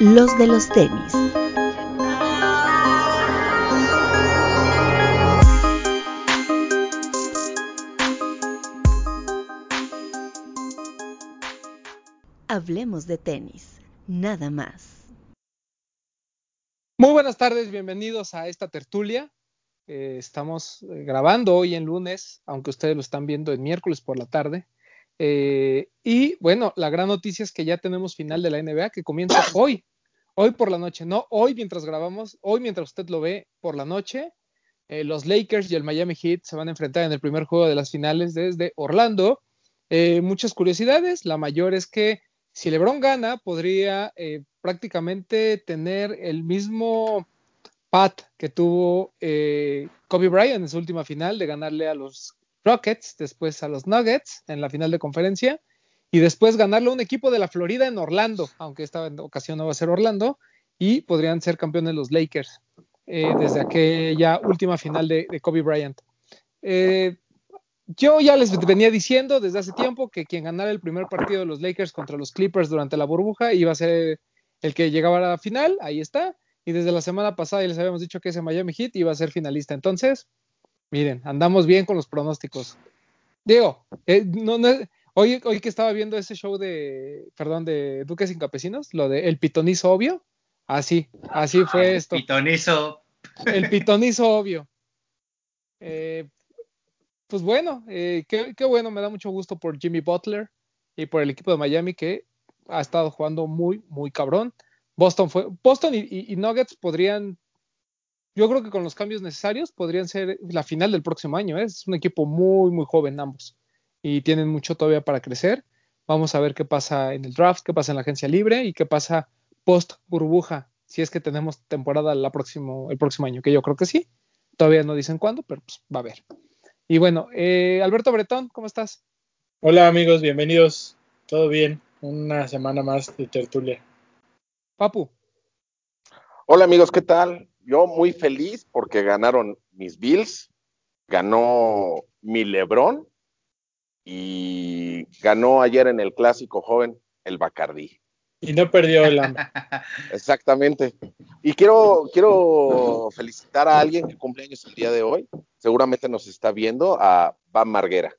los de los tenis. Hablemos de tenis, nada más. Muy buenas tardes, bienvenidos a esta tertulia. Eh, estamos eh, grabando hoy en lunes, aunque ustedes lo están viendo en miércoles por la tarde. Eh, y bueno, la gran noticia es que ya tenemos final de la NBA que comienza hoy, hoy por la noche, no hoy mientras grabamos, hoy mientras usted lo ve por la noche. Eh, los Lakers y el Miami Heat se van a enfrentar en el primer juego de las finales desde Orlando. Eh, muchas curiosidades, la mayor es que si LeBron gana, podría prácticamente tener el mismo pat que tuvo Kobe Bryant en su última final de ganarle a los Rockets, después a los Nuggets en la final de conferencia y después ganarle a un equipo de la Florida en Orlando, aunque esta ocasión no va a ser Orlando, y podrían ser campeones los Lakers eh, desde aquella última final de, Kobe Bryant. Eh, yo ya les venía diciendo desde hace tiempo que quien ganara el primer partido de los Lakers contra los Clippers durante la burbuja iba a ser el que llegaba a la final, ahí está, y desde la semana pasada ya les habíamos dicho que ese Miami Heat iba a ser finalista. Entonces, Miren, andamos bien con los pronósticos. Digo, eh, no, no, hoy, hoy que estaba viendo ese show de, perdón, de Duques y Campesinos, lo de El Pitonizo Obvio, así, así fue esto. El pitonizo. El pitonizo obvio. Eh, pues bueno, eh, qué, qué, bueno, me da mucho gusto por Jimmy Butler y por el equipo de Miami que ha estado jugando muy, muy cabrón. Boston fue, Boston y Nuggets podrían yo creo que con los cambios necesarios podrían ser la final del próximo año. ¿eh? Es un equipo muy, muy joven ambos y tienen mucho todavía para crecer. Vamos a ver qué pasa en el draft, qué pasa en la agencia libre y qué pasa post burbuja, si es que tenemos temporada la próximo, el próximo año, que yo creo que sí. Todavía no dicen cuándo, pero pues va a haber. Y bueno, eh, Alberto Bretón, ¿cómo estás? Hola amigos, bienvenidos. Todo bien, una semana más de tertulia. Papu. Hola amigos, ¿qué tal? Yo muy feliz porque ganaron mis Bills, ganó mi Lebron y ganó ayer en el clásico joven el Bacardí. Y no perdió el hambre. Exactamente. Y quiero, quiero felicitar a alguien que cumple años el día de hoy. Seguramente nos está viendo, a Van Marguera.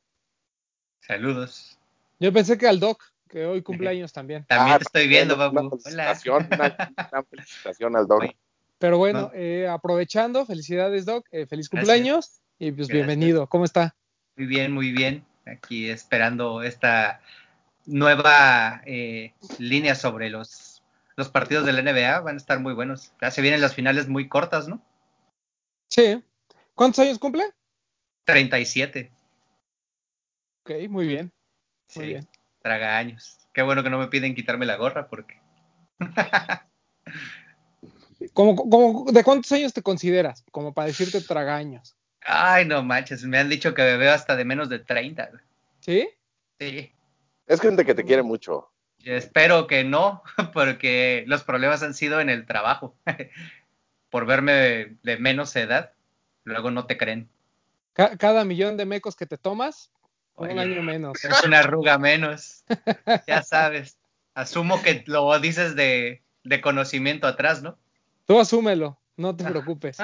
Saludos. Yo pensé que al Doc, que hoy cumple años también. También te estoy viendo, Babu. Una felicitación, una, felicitación al Doc. Pero bueno, eh, aprovechando, felicidades Doc, eh, feliz cumpleaños y pues bienvenido. ¿Cómo está? Muy bien, muy bien. Aquí esperando esta nueva eh, línea sobre los, los partidos de la NBA. Van a estar muy buenos. Ya se vienen las finales muy cortas, ¿no? Sí. ¿Cuántos años cumple? 37. Ok, muy bien. Muy bien. Traga años. Qué bueno que no me piden quitarme la gorra porque... de cuántos años te consideras? Como para decirte tragaños. Ay, no manches, me han dicho que me veo hasta de menos de 30. ¿Sí? Sí. Es gente que te quiere mucho. espero que no, porque los problemas han sido en el trabajo. Por verme de, menos edad, luego no te creen. cada millón de mecos que te tomas, un año menos. Es una arruga menos. ya sabes. Asumo que lo dices de conocimiento atrás, ¿no? Tú asúmelo, no te preocupes.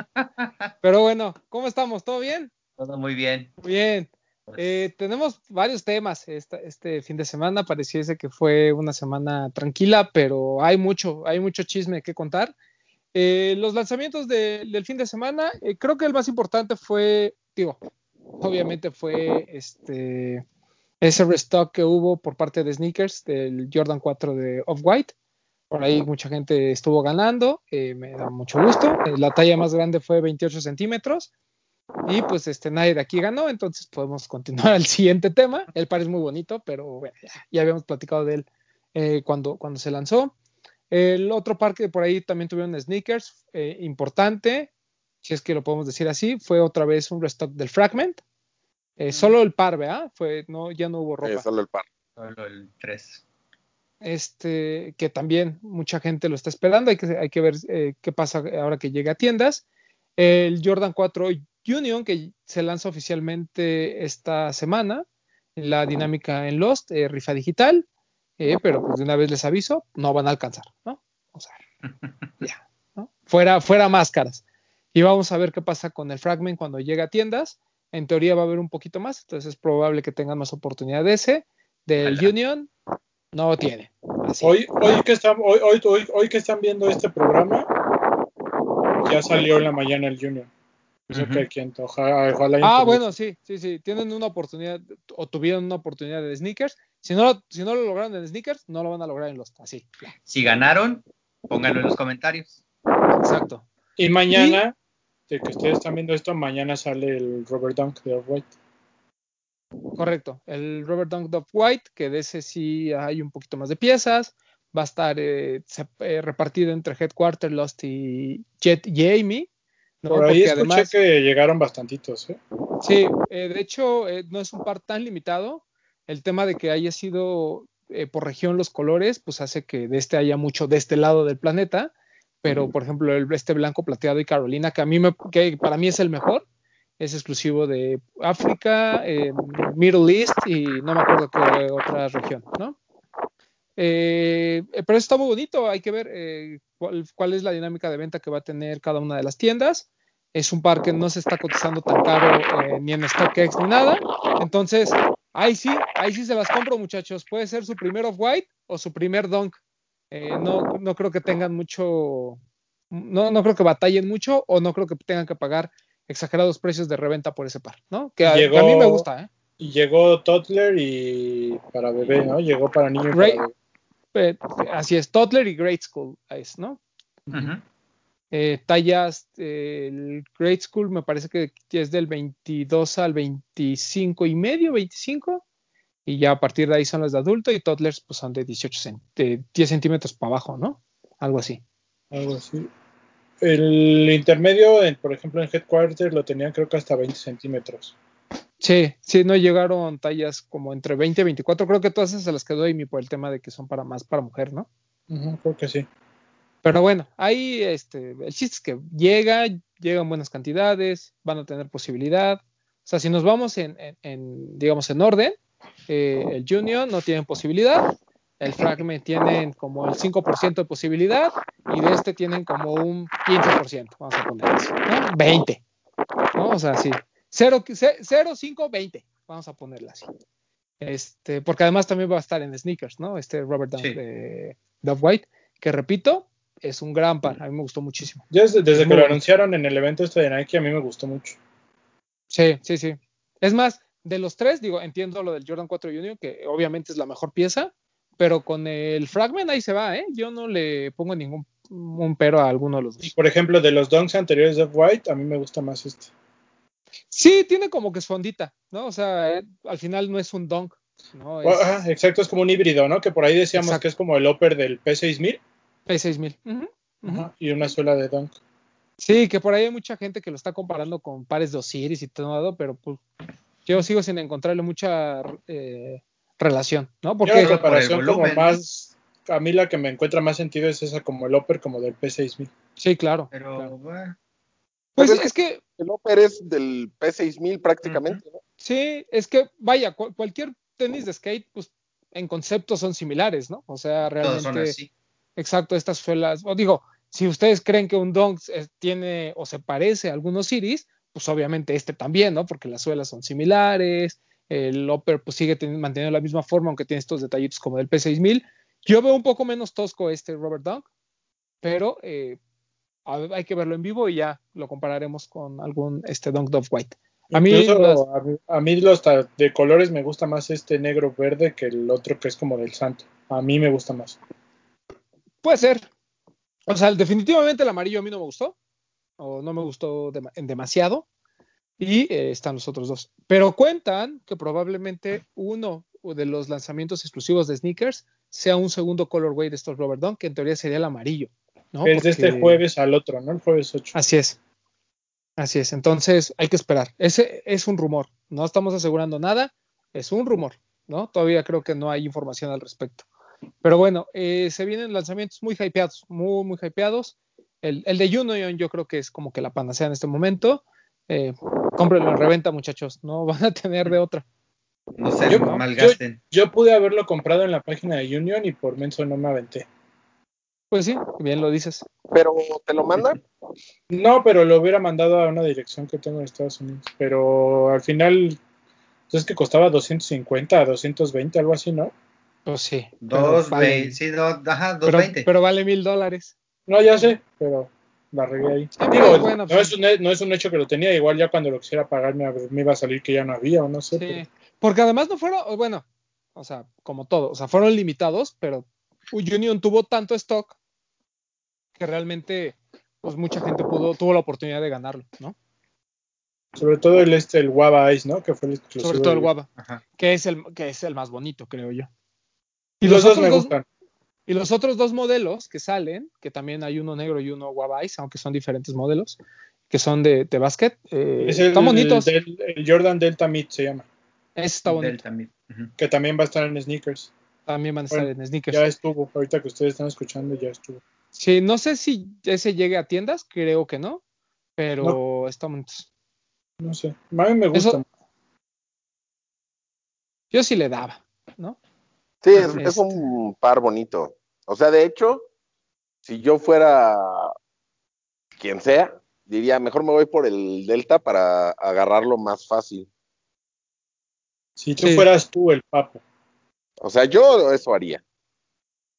Pero bueno, ¿cómo estamos? ¿Todo bien? Todo muy bien. Bien. Pues eh, tenemos varios temas este fin de semana. Pareciese que fue una semana tranquila, pero hay mucho, hay mucho chisme que contar. Eh, los lanzamientos del fin de semana, eh, creo que el más importante fue, digo, obviamente fue este ese restock que hubo por parte de Sneakers del Jordan 4 de Off-White. Por ahí mucha gente estuvo ganando, eh, me da mucho gusto. Eh, la talla más grande fue 28 centímetros. Y pues este, nadie de aquí ganó, entonces podemos continuar al siguiente tema. El par es muy bonito, pero bueno, ya, habíamos platicado de él eh, cuando, cuando se lanzó. El otro par que por ahí también tuvieron sneakers, importante, si es que lo podemos decir así, fue otra vez un restock del Fragment. solo el par, ¿verdad? Fue, no, ya no hubo ropa. solo el par. Solo el 3 este, que también mucha gente lo está esperando. Hay que, hay que ver eh, qué pasa ahora que llegue a tiendas. El Jordan 4 Union, que se lanza oficialmente esta semana, la dinámica en Lost, eh, rifa digital, eh, pero pues de una vez les aviso, no van a alcanzar, ¿no? O sea, ya, ¿no? Fuera, fuera máscaras. Y vamos a ver qué pasa con el Fragment cuando llegue a tiendas. En teoría va a haber un poquito más, entonces es probable que tengan más oportunidad de ese. Del Ojalá. Union, no tiene. Así. Hoy, hoy, que están, hoy, hoy, hoy, hoy que están viendo este programa, ya salió en la mañana el Junior. Eso Ujú. que quien ojalá, Ah, bueno, sí, sí, sí. Tienen una oportunidad o tuvieron una oportunidad de sneakers. Si no, lo- si no lo lograron en sneakers, no lo van a lograr en los. Así. Si ganaron, pónganlo en los comentarios. Exacto. Y mañana, de que ustedes están viendo esto, mañana sale el Robert Dunk de Off-White. Correcto. El Robert Dunk Dove White, que de ese sí hay un poquito más de piezas. Va a estar eh, eh, repartido entre Headquarter, Lost y Jet y Amy. ¿no? Por ahí Porque escuché además, que llegaron bastantitos, ¿eh? sí, eh, de hecho, no es un par tan limitado. El tema de que haya sido por región los colores, pues hace que de este haya mucho de este lado del planeta. Pero, por ejemplo, el, este blanco plateado y Carolina, que a mí me, que para mí es el mejor, es exclusivo de África, Middle East y no me acuerdo qué otra región, ¿no? Eh, pero está muy bonito, hay que ver eh, cuál, es la dinámica de venta que va a tener cada una de las tiendas. Es un par que no se está cotizando tan caro eh, ni en StockX ni nada. Entonces, ahí sí, ahí sí se las compro, muchachos. Puede ser su primer off-white o su primer dunk. No, no creo que tengan mucho, no, no creo que batallen mucho o no creo que tengan que pagar exagerados precios de reventa por ese par, ¿no? Que a, Llegó- que a mí me gusta, ¿eh? Y llegó Toddler y para bebé, ¿no? Llegó para niño y para Ray- bebé. Eh, así es, Toddler y Great School, es, ¿no? Eh, tallas, eh, el Great School me parece que es del 22 al 25 y medio, 25, y ya a partir de ahí son los de adulto y toddlers pues son de 18 cent- de 10 centímetros para abajo, ¿no? Algo así. Algo así. El intermedio, en- por ejemplo, en Headquarters lo tenían creo que hasta 20 centímetros. Sí, sí, no llegaron tallas como entre 20 y 24, creo que todas esas se las quedó Amy por el tema de que son para más para mujer, ¿no? Ujú, creo que sí. Pero bueno, ahí este, el chiste es que llega, llegan buenas cantidades, van a tener posibilidad. O sea, si nos vamos en, en- en, digamos, en orden, eh, el Junior no tiene posibilidad, el Fragment tienen como el 5% de posibilidad y de este tienen como un 15%, vamos a poner así, ¿no? 20, ¿no? O sea, sí, 0, 0, 5, 20, vamos a ponerla así. Este, porque además también va a estar en sneakers, ¿no? Este Robert Sí. de Dove White, que repito, es un gran par, a mí me gustó muchísimo. Desde, desde que lo anunciaron en el evento este de Nike, a mí me gustó mucho. Sí, sí, sí. Es más, de los tres, digo, entiendo lo del Jordan 4 Junior, que obviamente es la mejor pieza, pero con el Fragment ahí se va, ¿eh? Yo no le pongo ningún un pero a alguno de los Y dos. por ejemplo, de los Dunks anteriores de White, a mí me gusta más este. Sí, tiene como que su ondita, ¿no? O sea, eh, al final no es un dunk, ¿no? Es exacto, es como un híbrido, ¿no? Que por ahí decíamos Exacto. que es como el upper del P6000 P6000. Ujú, ujú. ajá, y una suela de Dunk. Sí, que por ahí hay mucha gente que lo está comparando con pares de Osiris y todo, pero pues yo sigo sin encontrarle mucha eh, relación, ¿no? Porque la por comparación como más, a mí la que me encuentra más sentido es esa como el upper como del P6000. sí, claro. Pero claro. bueno, Pues Pero es es que El Upper es del P6000 prácticamente, ¿no? Sí, es que vaya, cu- cualquier tenis de skate, pues en concepto son similares, ¿no? O sea, todos son realmente, así. exacto, estas suelas, o digo, si ustedes creen que un Dunk eh, tiene o se parece a algunos Iris, pues obviamente este también, ¿no? Porque las suelas son similares, el upper pues sigue teni- manteniendo la misma forma, aunque tiene estos detallitos como del P6000. Yo veo un poco menos tosco este Robert Dunk, pero eh, hay que verlo en vivo y ya lo compararemos con algún este Dunk Dove White. A mí Incluso las- a mí, a mí los de colores me gusta más este negro verde que el otro que es como del santo. A mí me gusta más. Puede ser. O sea, definitivamente el amarillo a mí no me gustó. O no me gustó en demasiado. Y eh, están los otros dos. Pero cuentan que probablemente uno de los lanzamientos exclusivos de sneakers sea un segundo colorway de estos Robert Dunk, que en teoría sería el amarillo. ¿no? es de este jueves al otro, ¿no? El jueves 8. Así es. Así es. Entonces hay que esperar. Ese es un rumor. No estamos asegurando nada. Es un rumor. ¿no? Todavía creo que no hay información al respecto. Pero bueno, eh, se vienen lanzamientos muy hypeados, muy, muy hypeados. El, el de Union yo creo que es como que la panacea en este momento. Eh, cómprenlo en reventa, muchachos. No van a tener de otra. No se Yo- malgasten. Yo pude haberlo comprado en la página de Union y por menso no me aventé. Pues sí, bien lo dices. Pero te lo mandan. No, pero lo hubiera mandado a una dirección que tengo en Estados Unidos. Pero al final, es que costaba 250, 220, algo así, ¿no? Pues sí. Dos, vale- veinte, sí, dos, ajá, dos pero, veinte. pero vale mil dólares. No, ya sé, pero la regué ahí. Sí, Digo, pero bueno, no, pues- es un, he- no es un hecho que lo tenía, igual ya cuando lo quisiera pagar me, me iba a salir que ya no había o no sé. Sí, pero- porque además no fueron, bueno, o sea, como todo, o sea, fueron limitados, pero Union tuvo tanto stock que realmente, pues mucha gente pudo, tuvo la oportunidad de ganarlo, ¿no? Sobre todo el este, el Guava Ice, ¿no? Que fue el exclusivo. Sobre todo el Ajá. que es el, que es el más bonito, creo yo. Y los dos me gustan. Y los otros dos modelos que salen, que también hay uno negro y uno Guava Ice, aunque son diferentes modelos, que son de, de basket, eh, Es el, están bonitos. el Jordan Delta Mid se llama. Ese está bonito. Delta Mid. Ujú. Que también va a estar en sneakers. También van a estar Bueno, en sneakers. Ya estuvo. Ahorita que ustedes están escuchando, ya estuvo. Sí, no sé si ese llegue a tiendas, creo que no, pero están bonitos. No sé. A mí me gusta. Eso- Yo sí le daba, ¿no? Sí, es, Este. es un par bonito. O sea, de hecho, si yo fuera quien sea, diría, mejor me voy por el Delta para agarrarlo más fácil. Si tú Sí. fueras tú el papo. O sea, yo eso haría.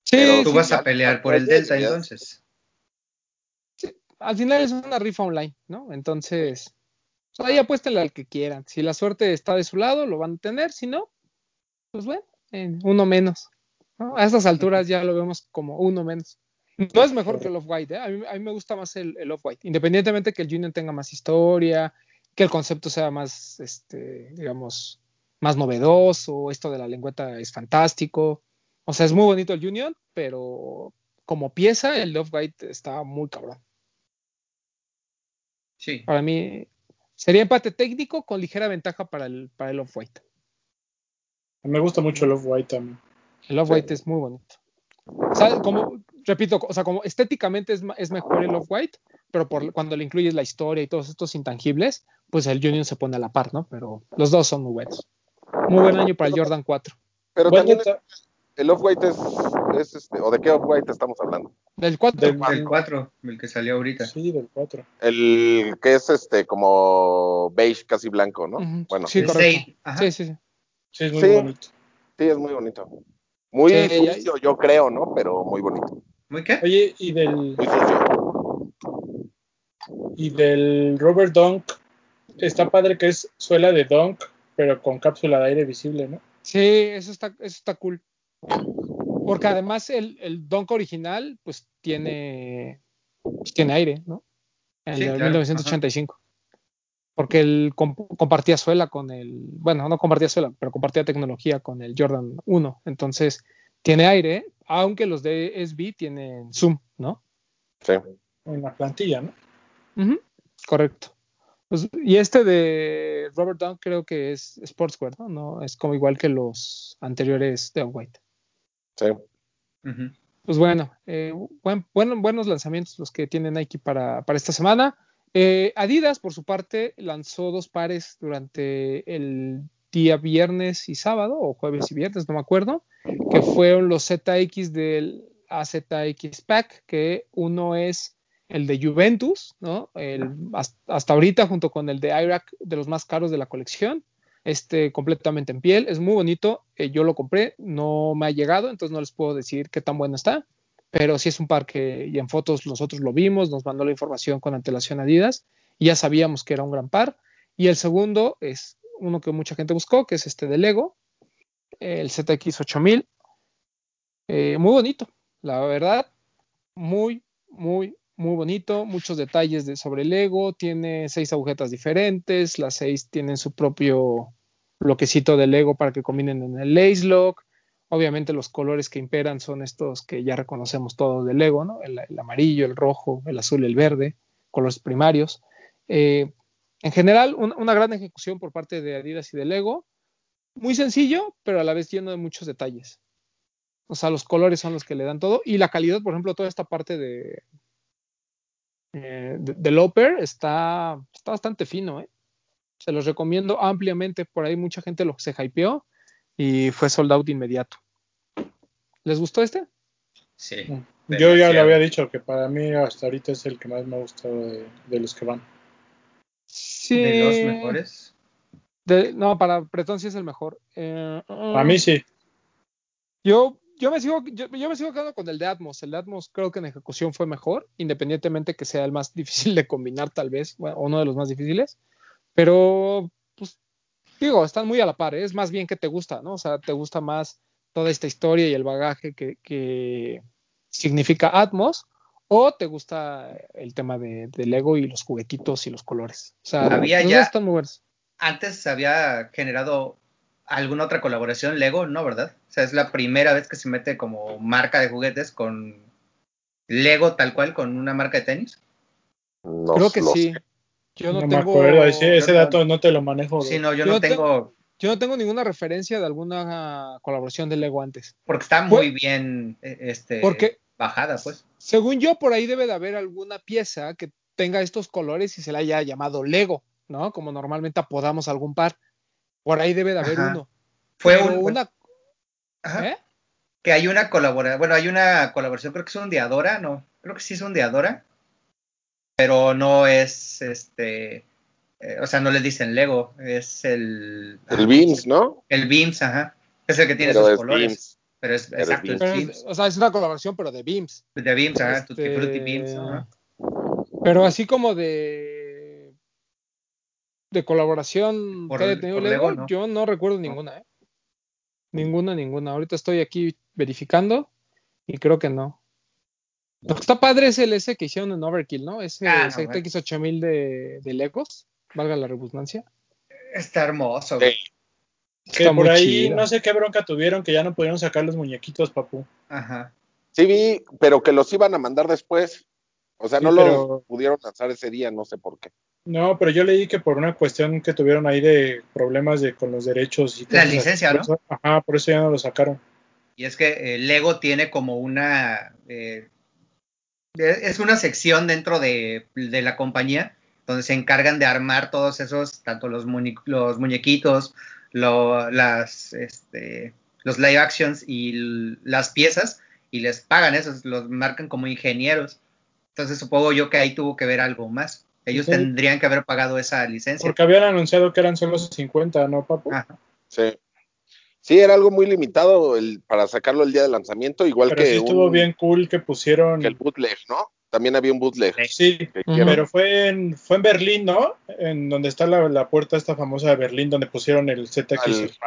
Sí, Pero Tú sí, vas a pelear por el Delta ya. entonces. al final es una rifa online, ¿no? Entonces, pues ahí apuéstenle al que quieran. Si la suerte está de su lado, lo van a tener. Si no, pues bueno, en uno menos. ¿no? A estas alturas ya lo vemos como uno menos. No es mejor que el Off-White, ¿eh? a, mí, a mí me gusta más el, el Off-White. Independientemente que el Union tenga más historia, que el concepto sea más, este, digamos, más novedoso, esto de la lengüeta es fantástico. O sea, es muy bonito el Union, pero como pieza, el Off-White está muy cabrón. Sí. Para mí sería empate técnico con ligera ventaja para el, para el Off-White. Me gusta mucho el Off-White también. El Off-White es muy bonito. O sea, como, repito, o sea, como estéticamente es, es mejor el Off-White, pero por, cuando le incluyes la historia y todos estos intangibles, pues el Union se pone a la par, ¿no? Pero los dos son muy buenos. Muy buen año para el Jordan 4. Pero Buen también el Off-White es, es este, ¿o de qué Off-White estamos hablando? Del 4. Del- El 4, el que salió ahorita. Sí, del 4. El que es este como beige casi blanco, ¿no? Ujú, Bueno, sí, sí, correcto. 6, ajá. Sí, sí, sí. Sí, es muy Sí. bonito. es muy bonito. Muy Sí, ya- yo creo, ¿no? Pero muy bonito. ¿Muy qué? Oye, y del, Muy sucio. y del Robert Dunk, está padre que es suela de Dunk, pero con cápsula de aire visible, ¿no? Sí, eso está, eso está cool. Porque además el, el Dunk original, pues tiene, pues, tiene aire, ¿no? El Sí, de claro, 1985. Porque él comp- compartía suela con el, bueno, no compartía suela, pero compartía tecnología con el Jordan 1. Entonces, tiene aire, aunque los de SB tienen zoom, ¿no? Sí. En la plantilla, ¿no? Correcto. Pues, y este de Robert Dunk creo que es Sportswear, ¿no? No es como igual que los anteriores de White. Sí. Pues bueno, eh, buen- buen- buenos lanzamientos los que tiene Nike para, para esta semana. Eh, Adidas, por su parte, lanzó dos pares durante el día viernes y sábado, o jueves y viernes, no me acuerdo, que fueron los ZX del AZX Pack, que uno es el de Juventus, ¿no? El, hasta, ahorita, junto con el de Irak, de los más caros de la colección este completamente en piel, es muy bonito, eh, yo lo compré, no me ha llegado, entonces no les puedo decir qué tan bueno está, pero sí es un par que y en fotos nosotros lo vimos, nos mandó la información con antelación Adidas y ya sabíamos que era un gran par. Y el segundo es uno que mucha gente buscó, que es este de Lego, el ZX8000, eh, muy bonito, la verdad, muy, muy, muy bonito, muchos detalles de, sobre Lego, tiene seis agujetas diferentes, las seis tienen su propio bloquecito de Lego para que combinen en el lace lock. Obviamente los colores que imperan son estos que ya reconocemos todos de Lego, ¿no? El, amarillo, el rojo, el azul, el verde, colores primarios. Eh, en general, un, una gran ejecución por parte de Adidas y de Lego. Muy sencillo, pero a la vez lleno de muchos detalles. O sea, los colores son los que le dan todo. Y la calidad, por ejemplo, toda esta parte de, eh, de, del upper está, está bastante fino, ¿eh? Se los recomiendo ampliamente. Por ahí mucha gente lo se hypeó y fue sold out inmediato. ¿Les gustó este? Sí. Yo ya lo había dicho que para mí hasta ahorita es el que más me ha gustado de, de los que van. Sí. De los mejores. de- no, para Bretón sí es el mejor. Eh, A mí sí. Yo, yo me sigo, yo, yo me sigo quedando con el de Atmos. El de Atmos creo que en ejecución fue mejor, independientemente que sea el más difícil de combinar, tal vez, bueno, uno de los más difíciles. Pero, digo, están muy a la par. ¿eh? Es más bien que te gusta, ¿no? O sea, te gusta más toda esta historia y el bagaje que, que significa Atmos, o te gusta el tema de, del Lego y los juguetitos y los colores. O sea, Había ya- dos están muy buenos. Antes se había generado alguna otra colaboración Lego, ¿no? ¿Verdad? O sea, es la primera vez que se mete como marca de juguetes con Lego tal cual, con una marca de tenis. No Creo que sí. Yo No, no, me tengo. acuerdo. Ese, dato no te lo manejo. Sí, no, yo, Yo no te- tengo, Yo no tengo ninguna referencia de alguna colaboración de Lego antes. porque está muy bien eh, este, Porque- bajada, pues. Según yo, por ahí debe de haber alguna pieza que tenga estos colores y se la haya llamado Lego, ¿no? Como normalmente apodamos algún par. Por ahí debe de haber Ajá. uno. Fue Pero un, una. ajá, ¿eh? que hay una colaboración, bueno, hay una colaboración, creo que es un de Adora, no, creo que sí es un de Adora, pero no es este, eh, o sea, no le dicen Lego, es el El Beams, ¿no? el Beams, ajá, es el que tiene Pero sus es colores, Beams. pero es Pero exacto, es Beams, o sea, es una colaboración, pero de Beams. de Beams, ajá, Este, Tutti Frutti Beams, ajá. Pero así como de. De colaboración Por- que haya tenido Lego, Lego, no. yo no recuerdo ninguna, ¿eh? Ninguna, ninguna. Ahorita estoy aquí verificando y creo que no. Lo que está padre es el ese que hicieron en Overkill, ¿no? Ese Ah, no, ZX 8000 de, de Legos, valga la redundancia. está hermoso, Sí. güey. Que Está por ahí chido. no sé qué bronca tuvieron que ya no pudieron sacar los muñequitos, papu. ajá, Sí vi, pero que los iban a mandar después. O sea, Sí, no pero- los pudieron lanzar ese día, no sé por qué. No, pero yo leí que por una cuestión que tuvieron ahí de problemas de con los derechos y La licencia, ¿no? ajá, por eso ya no lo sacaron. y es que eh, Lego tiene como una, eh, es una sección dentro de, de la compañía donde se encargan de armar todos esos, tanto los, muñe- los muñequitos, lo- las, este, los live actions y las piezas, y les pagan esos, los marcan como ingenieros. Entonces supongo yo que ahí tuvo que ver algo más. Ellos Sí. tendrían que haber pagado esa licencia. Porque habían anunciado que eran solo 50, ¿no, papu? Ajá. Sí. Sí, era algo muy limitado el, para sacarlo el día de lanzamiento, igual pero que, sí estuvo un- bien cool que pusieron. que el bootleg, ¿no? También había un bootleg. Sí, pero fue en, fue en Berlín, ¿no? En donde está la, la puerta esta famosa de Berlín, donde pusieron el ZX.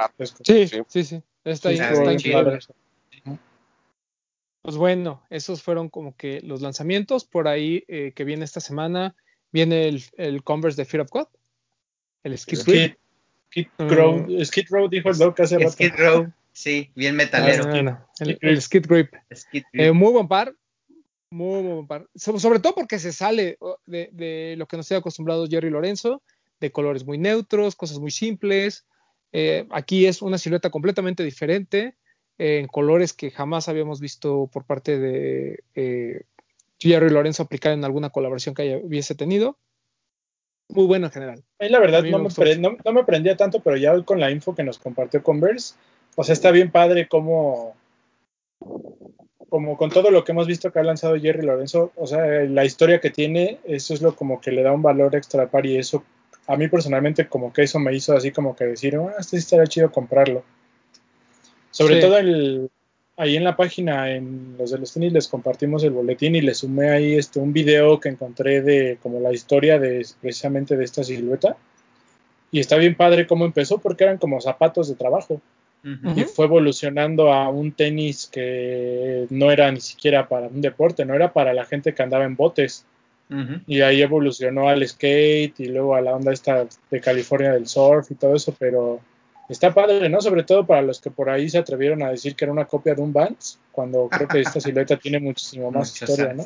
Sí, Sí. sí, sí. Está Sí, ahí, está increíble. Pues bueno, esos fueron como que los lanzamientos. Por ahí eh, que viene esta semana, viene el, el Converse de Fear of God, el Skid Mm. Row, Skid Row dijo el Doc hace rato. Skid Row, sí, bien metalero. Ah, no, no, el, Skid Grip. Skid Eh, muy buen par. Muy, muy buen par. So- sobre todo porque se sale de, de lo que nos tiene acostumbrados Jerry Lorenzo, de colores muy neutros, cosas muy simples. Eh, aquí es una silueta completamente diferente, eh, en colores que jamás habíamos visto por parte de eh, Jerry Lorenzo aplicar en alguna colaboración que haya, hubiese tenido. Muy bueno en general. Mí la verdad no me me, gustó pre- mucho. no, no me prendía tanto, pero ya hoy con la info que nos compartió Converse, o sea, está bien padre como, como con todo lo que hemos visto que ha lanzado Jerry Lorenzo, o sea, la historia que tiene, eso es lo como que le da un valor extra al par y eso, a mí personalmente como que eso me hizo así como que decir, ah, este sí estaría chido comprarlo. Sobre Sí. todo el, ahí en la página, en los de los tenis, les compartimos el boletín y les sumé ahí este, un video que encontré de como la historia de precisamente de esta silueta. Y está bien padre cómo empezó porque eran como zapatos de trabajo y fue evolucionando a un tenis que no era ni siquiera para un deporte, no era para la gente que andaba en botes. Y ahí evolucionó al skate y luego a la onda esta de California del surf y todo eso, pero está padre, ¿no? Sobre todo para los que por ahí se atrevieron a decir que era una copia de un Vans, cuando creo que esta silueta tiene muchísimo más historia, ¿no?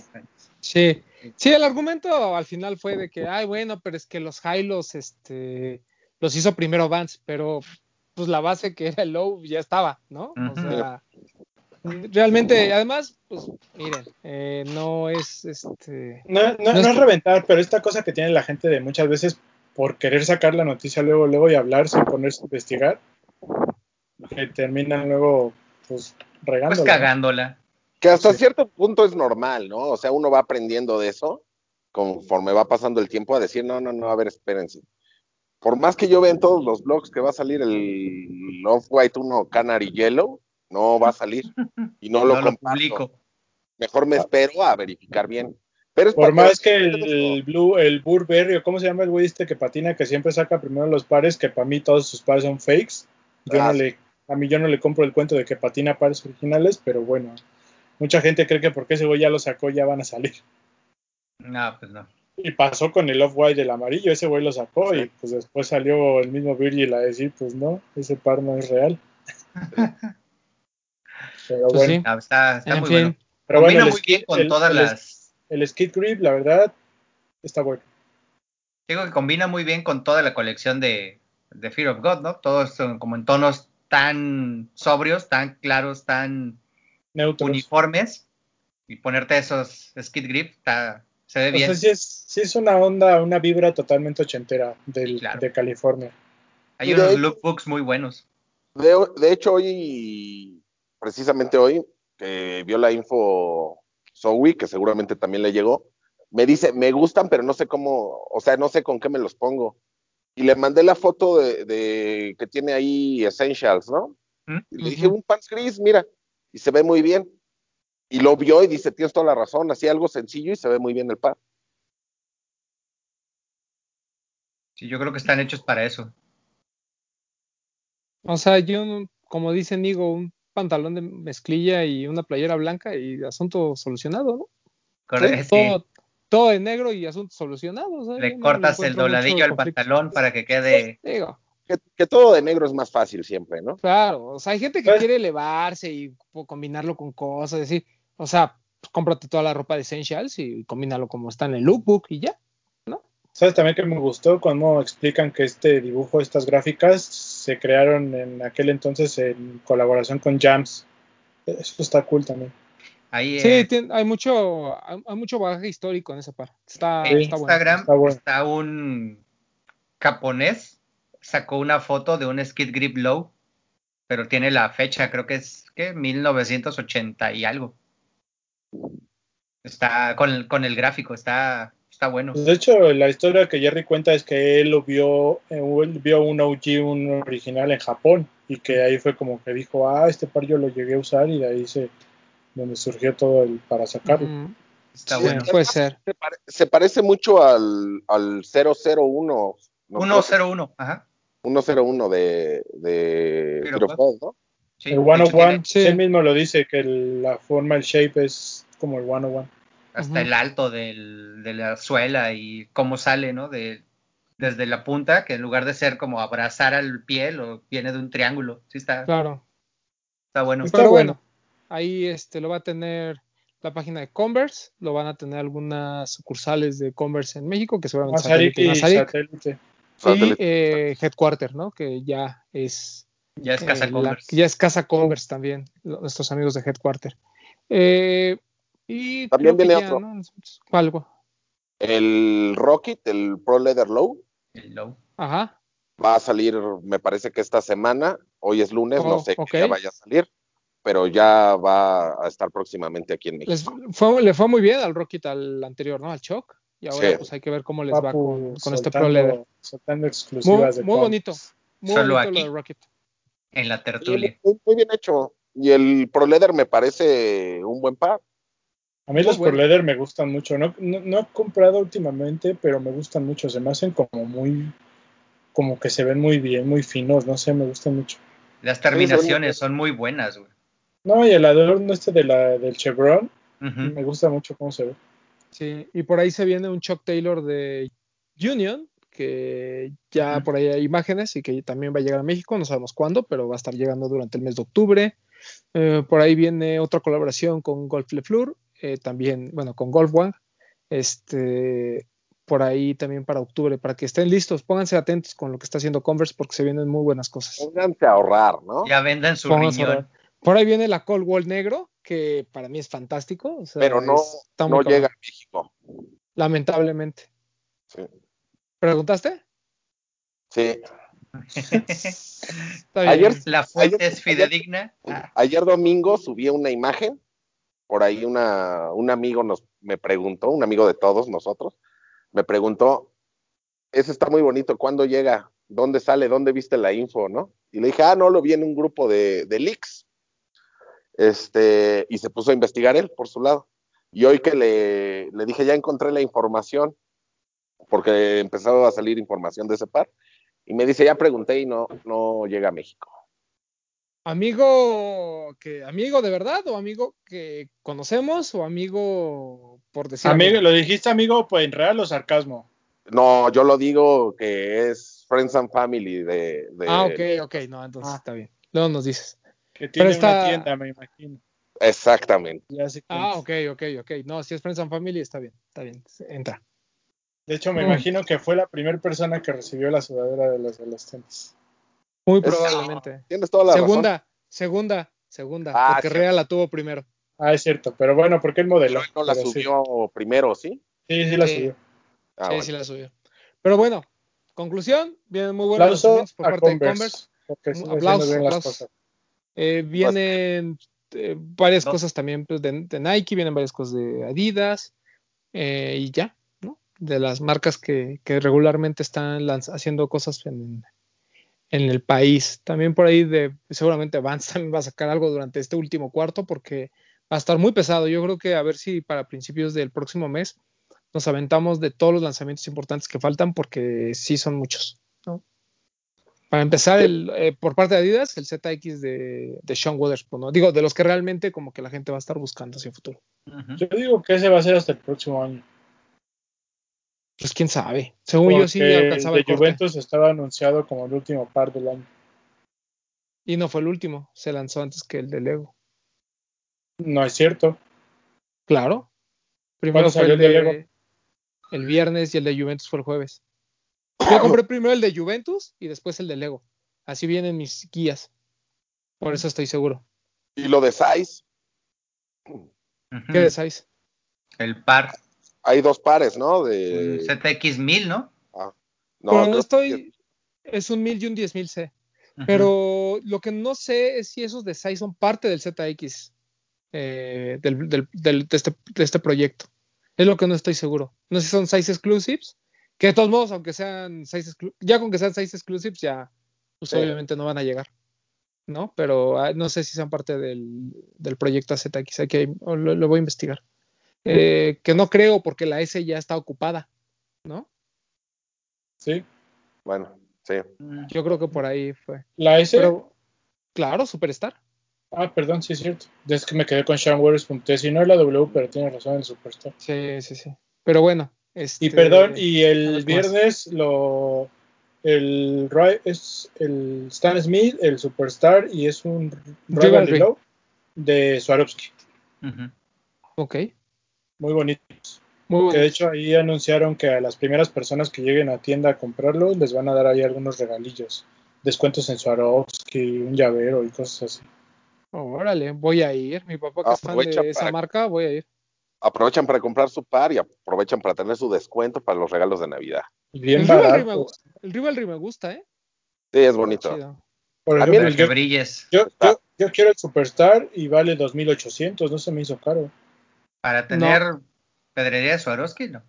Sí, sí, el argumento al final fue de que, ay, bueno, pero es que los highlos, este, los hizo primero Vance, pero pues la base que era el low ya estaba, ¿no? O sea, realmente, además, pues miren, eh, no es, este, No, no, No no es- es reventar, pero esta cosa que tiene la gente de muchas veces por querer sacar la noticia luego, luego y hablar sin ponerse a investigar, que terminan luego pues Pues regándola. cagándola. Que hasta Sí. cierto punto es normal, ¿no? O sea, uno va aprendiendo de eso conforme va pasando el tiempo a decir, no, no, no, a ver, espérense. Por más que yo vea en todos los blogs que va a salir el Off-White 1 Canary Yellow, no va a salir. Y no lo no lo comparto. publico. Mejor me espero a verificar bien. Pero es Por más que el Blue, el Burberry, o cómo se llama el güey este que patina, que siempre saca primero los pares, que para mí todos sus pares son fakes. Yo Ah, no sí. le, a mí yo no le compro el cuento de que patina pares originales, pero bueno, mucha gente cree que porque ese güey ya lo sacó ya van a salir. No, pues no. Y pasó con el Off-White del amarillo, ese güey lo sacó Sí. y pues después salió el mismo Virgil a decir, pues no, ese par no es real. Pero Pues bueno, sí. No, está muy fin. bueno. pero Combina bueno, muy bien con el- todas el- las. El Skid Grip, la verdad, está bueno. Digo que combina muy bien con toda la colección de, de Fear of God, ¿no? Todos son como en tonos tan sobrios, tan claros, tan Neutros. uniformes. Y ponerte esos skid grip está, se ve O bien. sea, sí es, sí es una onda, una vibra totalmente ochentera del, claro. de California. Hay y de unos lookbooks muy buenos. De, de hecho, hoy, precisamente hoy, que vio la info Zoe, que seguramente también le llegó, me dice, me gustan, pero no sé cómo, o sea, no sé con qué me los pongo. Y le mandé la foto de, de que tiene ahí Essentials, ¿no? ¿Mm? Y le dije, un pants gris, mira, y se ve muy bien. Y lo vio y dice, tienes toda la razón, así algo sencillo y se ve muy bien el par. Sí, yo creo que están hechos para eso. O sea, yo, como dice Nigo, un pantalón de mezclilla y una playera blanca y asunto solucionado, ¿no? Corre- sí, Todo, todo de negro y asunto solucionado. o sea, le no cortas el dobladillo al pantalón para que quede. Digo, Que, que todo de negro es más fácil siempre, ¿no? claro, o sea, hay gente que Pues- quiere elevarse y combinarlo con cosas, decir, o sea, pues, cómprate toda la ropa de Essentials y combínalo como está en el lookbook y ya. ¿Sabes también que me gustó cómo explican que este dibujo, estas gráficas, se crearon en aquel entonces en colaboración con Jams? Eso está cool también. Ahí Sí, eh, hay mucho, hay, hay mucho bagaje histórico en esa par. Está, en está bueno. Instagram está bueno. está un japonés, sacó una foto de un skid grip low, pero tiene la fecha, creo que es ¿qué? 1980 y algo. Está con el, con el gráfico, está, está bueno. Pues, de hecho, la historia que Jerry cuenta es que él lo vio, eh, él vio un OG, un original en Japón, y que ahí fue como que dijo, ah, este par yo lo llegué a usar, y de ahí se donde surgió todo el para sacarlo. Está Sí, bueno. Puede ser. Se, pare- se parece mucho al, al 001. ¿no? 101, ajá. 101 de, de of God, ¿no? Sí, el de hecho, 101, tiene sí. sí, él mismo lo dice, que el- la forma, el shape es como el 101. Hasta el alto del, de la suela y cómo sale, ¿no? De, desde la punta, que en lugar de ser como abrazar al pie, lo viene de un triángulo. Sí, está, Claro. está bueno. Está Pero bueno. bueno, ahí este lo va a tener la página de Converse, lo van a tener algunas sucursales de Converse en México, que seguramente Satélite y Mazarik, satélite. y eh, Headquarter, ¿no? Que ya es Ya es casa eh, la- Converse. ya es casa Converse también, lo- nuestros amigos de Headquarter. Eh, y También viene ya, otro. Algo. El Rocket, el Pro Leather Low, El low. Ajá. va a salir, me parece que esta semana. Hoy es lunes, no Oh, sé ok. que ya vaya a salir, pero ya va a estar próximamente aquí en Les México. fue, le fue muy bien al Rocket al anterior, ¿no? Al Choc. Y ahora Sí. pues hay que ver cómo les va con, este Pro Leather. Soltando Muy, exclusivas de muy bonito. Muy Solo bonito aquí. lo de Rocket. En la tertulia. muy, muy bien hecho. Y el Pro Leather me parece un buen par. A mí Muy los bueno. Pro Leather me gustan mucho. No, no, no he comprado últimamente, pero me gustan mucho. Se me hacen como muy, como que se ven muy bien, muy finos. No sé, me gustan mucho. Las terminaciones son muy buenas, güey. No, y el adorno este de la, del Chevron, me gusta mucho cómo se ve. Sí, y por ahí se viene un Chuck Taylor de Union, que ya por ahí hay imágenes y que también va a llegar a México, no sabemos cuándo, pero va a estar llegando durante el mes de octubre. Eh, por ahí viene otra colaboración con Golf Le Fleur, eh, también, bueno, con Golf One, este, por ahí también para octubre, para que estén listos, pónganse atentos con lo que está haciendo Converse porque se vienen muy buenas cosas. Pónganse a ahorrar, ¿no? Ya vendan su riñón. Por ahí viene la Cold Wall negro, que para mí es fantástico. o sea, Pero no, no llega a México. Lamentablemente. Sí. ¿Preguntaste? Sí. Está bien. Ayer- La fuente Ayer- es fidedigna. Ah, Ayer domingo subí una imagen por ahí una, un amigo nos, me preguntó, un amigo de todos nosotros, me preguntó, ese está muy bonito, ¿cuándo llega? ¿Dónde sale? ¿Dónde viste la info? ¿No? Y le dije, ah, no, lo vi en un grupo de, de leaks. Este, y se puso a investigar él por su lado. Y hoy que le, le dije, ya encontré la información, porque empezaba a salir información de ese par, y me dice, ya pregunté y no, no llega a México. Amigo que amigo de verdad o amigo que conocemos o amigo por decir Amigo, lo dijiste amigo, pues en real o sarcasmo. No, yo lo digo que es Friends and Family de... de- Ah, ok, ok, no, entonces Ah. está bien. Luego nos dices. Que tiene está- una tienda, me imagino. Exactamente. Ah, ok, ok, ok. No, si es Friends and Family está bien, está bien, entra. De hecho, me Mm. imagino que fue la primera persona que recibió la sudadera de los adolescentes. Muy Es- probablemente. Tienes toda la razón. Segunda, segunda, segunda, Ah, porque sí. Rea la tuvo primero. Ah, es cierto, pero bueno, porque el modelo. No la Pero sí. subió primero, ¿sí? Sí, sí la Sí. subió. Ah, sí, bueno. sí la subió. Pero bueno, conclusión, vienen muy buenos lanzamientos por a parte de Converse, Converse. porque Un sigue haciendo aplauso, bien las aplauso. cosas. Eh, vienen eh, varias cosas también pues, de, de Nike, vienen varias cosas de Adidas eh, y ya, ¿no? De las marcas que, que regularmente están lanz- haciendo cosas en, en el país. También por ahí de seguramente Vans también va a sacar algo durante este último cuarto porque va a estar muy pesado. Yo creo que a ver si para principios del próximo mes nos aventamos de todos los lanzamientos importantes que faltan porque sí son muchos. ¿no? Para empezar, el, eh, por parte de Adidas, el ZX de, de Sean Wotherspoon, ¿no? Digo, de los que realmente como que la gente va a estar buscando hacia el futuro. Ujú. Yo digo que ese va a ser hasta el próximo año. Pues quién sabe. Según yo sí alcanzaba el el de corte. Juventus estaba anunciado como el último par del año. Y no fue el último, se lanzó antes que el de Lego. No es cierto. Claro. Primero ¿Cuándo fue salió el el de de Lego? el viernes y el de Juventus fue el jueves. Yo compré primero el de Juventus y después el de Lego. Así vienen mis guías. Por eso estoy seguro. Y lo de Size, Ujú. ¿Qué desáis? El par hay dos pares, ¿no? un De... ZX 1000, ¿no? No, Pero no estoy. Es un 1000 y un 10000 C. Pero lo que no sé es si esos de SAI son parte del ZX eh, del, del- del- de, este, de este proyecto. Es lo que no estoy seguro. No sé si son size exclusives, que de todos modos, aunque sean size exclu- ya con que sean size exclusives, ya pues Sí. obviamente no van a llegar. ¿No? Pero ah, no sé si sean parte del, del proyecto ZX. Hay que, lo voy a investigar. Eh, que no creo porque la S ya está ocupada. ¿No? Sí. Bueno, sí. Mm. Yo creo que por ahí fue. La S. Pero, claro, Superstar. Ah, perdón, sí es cierto. Es que me quedé con Sean Waters.t. Si no es la W, pero tiene razón el Superstar. Sí, sí, sí. Pero bueno. Este, Y perdón, y el viernes lo el es el Stan Smith, el Superstar y es un Rivalry de Swarovski. Ujú. Ok, Muy bonito. muy Que de hecho ahí anunciaron que a las primeras personas que lleguen a tienda a comprarlo les van a dar ahí algunos regalillos. Descuentos en Swarovski, un llavero y cosas así. Órale, voy a ir. Mi papá que es fan Aprovecha de esa para- marca, voy a ir. Aprovechan para comprar su par y aprovechan para tener su descuento para los regalos de Navidad. Bien el, Rivalry me, el Rivalry me gusta, ¿eh? Sí, es bonito. Por A mí ejemplo, Para que yo, brilles. yo, yo, yo quiero el Superstar y vale 2800, no se me hizo caro. Para tener pedrería de Swarovski, ¿no?